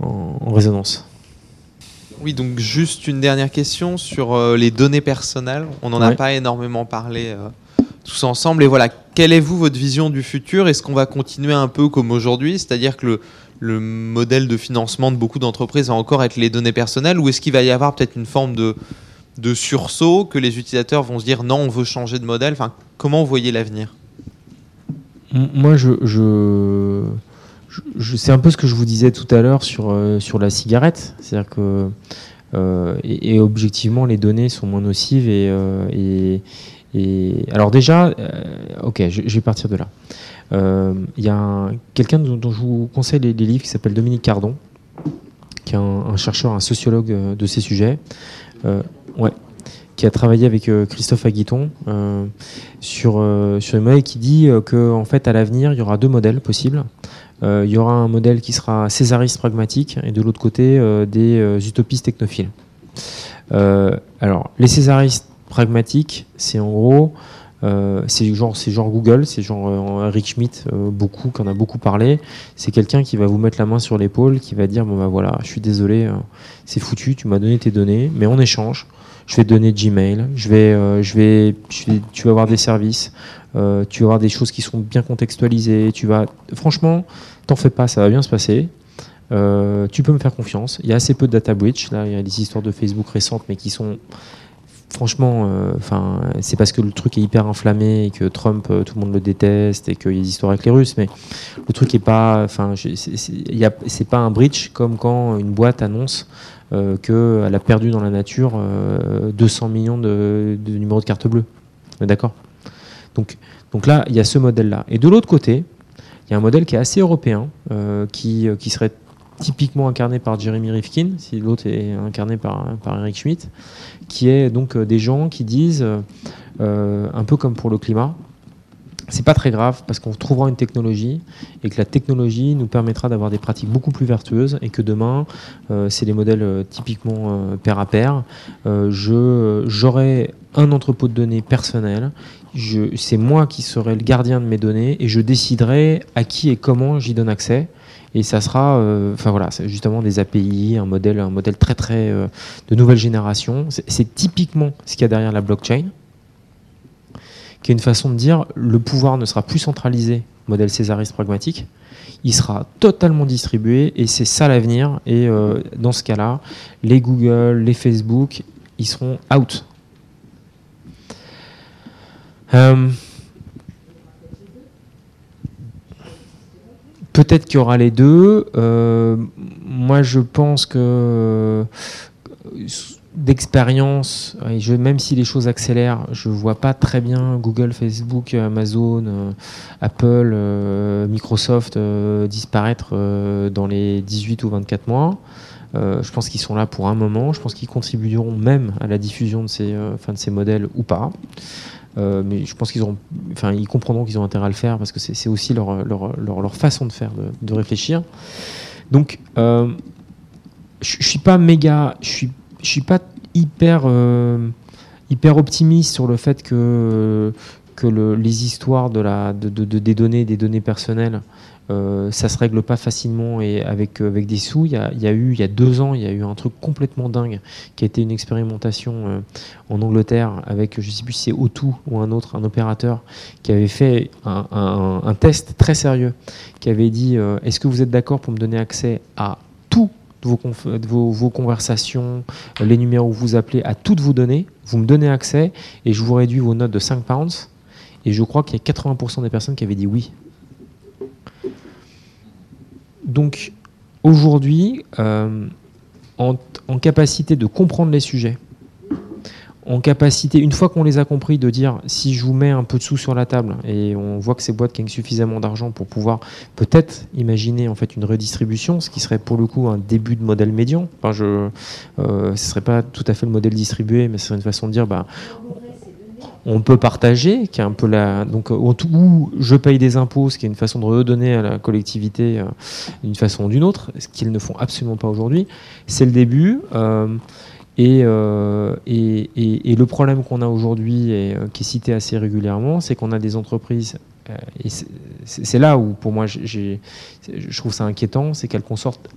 en, résonance. Oui, donc juste une dernière question sur euh, les données personnelles. On n'en a pas énormément parlé euh, tous ensemble. Et voilà, quelle est vous votre vision du futur? Est-ce qu'on va continuer un peu comme aujourd'hui, c'est-à-dire que le, le modèle de financement de beaucoup d'entreprises va encore être les données personnelles ou est-ce qu'il va y avoir peut-être une forme de, de sursaut que les utilisateurs vont se dire non, on veut changer de modèle? Enfin, Comment vous voyez l'avenir? Moi, je, je, c'est un peu ce que je vous disais tout à l'heure sur, euh, sur la cigarette. C'est-à-dire que, euh, et, objectivement, les données sont moins nocives. Et, euh, et, alors, déjà, ok, je, je, vais partir de là. Euh, il y a quelqu'un dont, je vous conseille les, livres qui s'appelle Dominique Cardon, qui est un, chercheur, un sociologue euh, de ces sujets. Euh, qui a travaillé avec Christophe Aguiton sur, sur une modèle qui dit qu'en en fait, à l'avenir, il y aura deux modèles possibles. il y aura un modèle qui sera césariste pragmatique et de l'autre côté, des utopistes technophiles. alors, les césaristes pragmatiques, c'est en gros euh, c'est genre, genre Google, c'est genre euh, Rick Schmidt, euh, beaucoup, qui en a beaucoup parlé. C'est quelqu'un qui va vous mettre la main sur l'épaule, qui va dire bon bah voilà, je suis désolé, c'est foutu, tu m'as donné tes données, mais en échange, je vais te donner Gmail, je vais, tu vas avoir des services, tu vas avoir des choses qui sont bien contextualisées, tu vas, franchement, t'en fais pas, ça va bien se passer. Tu peux me faire confiance. Il y a assez peu de data breach. Là, il y a des histoires de Facebook récentes, mais qui sont franchement, euh, c'est parce que le truc est hyper inflammé et que Trump, euh, tout le monde le déteste et qu'il y a des histoires avec les Russes. Mais le truc est pas, enfin, c'est pas un breach comme quand une boîte annonce euh, qu'elle a perdu dans la nature 200 millions de, numéros de carte bleue. D'accord? Donc, là, il y a ce modèle-là. Et de l'autre côté, il y a un modèle qui est assez européen, qui serait typiquement incarné par Jeremy Rifkin, si l'autre est incarné par, par Eric Schmidt, qui est donc euh, des gens qui disent, euh, un peu comme pour le climat, c'est pas très grave parce qu'on trouvera une technologie et que la technologie nous permettra d'avoir des pratiques beaucoup plus vertueuses et que demain, euh, c'est des modèles typiquement pair à pair. J'aurai un entrepôt de données personnel. C'est moi qui serai le gardien de mes données et je déciderai à qui et comment j'y donne accès. Et ça sera, euh, enfin voilà, justement des API, un modèle, un modèle très très euh, de nouvelle génération. C'est typiquement ce qu'il y a derrière la blockchain, qui est une façon de dire le pouvoir ne sera plus centralisé, modèle césariste pragmatique, il sera totalement distribué et c'est ça l'avenir. Et euh, dans ce cas-là, les Google, les Facebook, ils seront out. Peut-être qu'il y aura les deux. Euh, moi, je pense que euh, d'expérience, même si les choses accélèrent, je ne vois pas très bien Google, Facebook, Amazon, euh, Apple, Microsoft disparaître dans les 18 ou 24 mois. je pense qu'ils sont là pour un moment. Je pense qu'ils contribueront même à la diffusion de ces, de ces modèles ou pas. Euh, mais je pense qu'ils ont, enfin, ils comprendront qu'ils ont intérêt à le faire parce que c'est aussi leur, leur, leur, façon de faire, de, réfléchir. Donc, euh, je, suis pas méga, je suis, je suis pas hyper, euh, hyper optimiste sur le fait que que le, les histoires de la, de, de, des données, des données personnelles, euh, ça se règle pas facilement et avec, euh, avec des sous. Il y, a, y, a, eu, il y a deux ans, il y a eu un truc complètement dingue qui a été une expérimentation euh, en Angleterre avec, je sais plus si c'est O2 ou un autre, un opérateur, qui avait fait un test très sérieux, qui avait dit euh, Est-ce que vous êtes d'accord pour me donner accès à tout vos, vos, vos, conversations, les numéros où vous appelez, à toutes vos données, vous me donnez accès et je vous réduis vos notes de 5 pounds. Et je crois qu'il y a 80% des personnes qui avaient dit oui. Donc aujourd'hui, euh, en, capacité de comprendre les sujets, en capacité, une fois qu'on les a compris, de dire si je vous mets un peu de sous sur la table et on voit que ces boîtes gagnent suffisamment d'argent pour pouvoir peut-être imaginer en fait une redistribution, ce qui serait pour le coup un début de modèle médian. Enfin, je, euh, ce serait pas tout à fait le modèle distribué, mais ce serait une façon de dire bah on peut partager, qui est un peu la donc où je paye des impôts, ce qui est une façon de redonner à la collectivité euh, d'une façon ou d'une autre, ce qu'ils ne font absolument pas aujourd'hui. C'est le début. Euh, euh, et, et, et, le problème qu'on a aujourd'hui, et qui est cité assez régulièrement, c'est qu'on a des entreprises, et c'est là où pour moi je trouve ça inquiétant, c'est qu'elles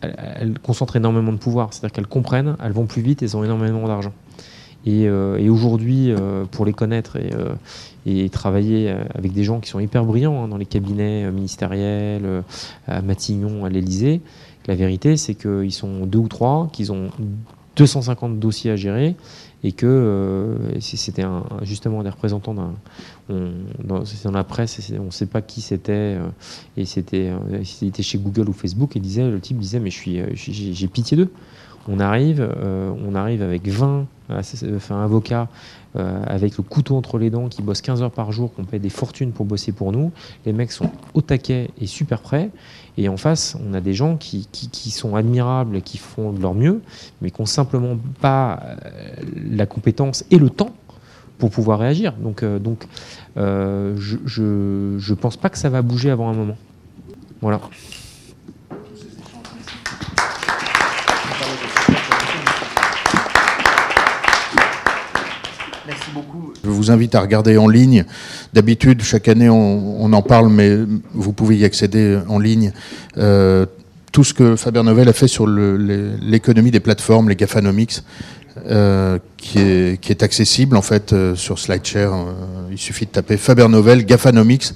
elles concentrent énormément de pouvoir, c'est-à-dire qu'elles comprennent, elles vont plus vite, elles ont énormément d'argent. Euh, et, aujourd'hui, euh, pour les connaître et, euh, travailler avec des gens qui sont hyper brillants hein, dans les cabinets ministériels, à Matignon, à l'Elysée, la vérité, c'est qu'ils sont deux ou trois, qu'ils ont 250 dossiers à gérer et que c'était justement des représentants d'un dans, la presse on ne sait pas qui c'était et c'était chez Google ou Facebook et disait le type disait mais je suis j'ai pitié d'eux on arrive, euh, on arrive avec 20 euh, enfin, avocats euh, avec le couteau entre les dents qui bossent 15 heures par jour, qu'on paie des fortunes pour bosser pour nous. Les mecs sont au taquet et super prêts. Et en face, on a des gens qui, sont admirables, qui font de leur mieux, mais qui n'ont simplement pas la compétence et le temps pour pouvoir réagir. Donc, donc je ne pense pas que ça va bouger avant un moment. Voilà. Vous invite à regarder en ligne. D'habitude, chaque année, on, en parle, mais vous pouvez y accéder en ligne. Euh, tout ce que Faber Novel a fait sur l'économie des plateformes, les GAFAnomics, euh, qui, est, accessible en fait euh, sur SlideShare. il suffit de taper Faber Novel, GAFAnomics,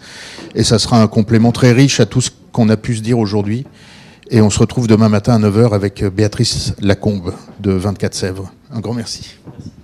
et ça sera un complément très riche à tout ce qu'on a pu se dire aujourd'hui. Et on se retrouve demain matin à 9h avec Béatrice Lacombe de 24 Sèvres. Un grand merci.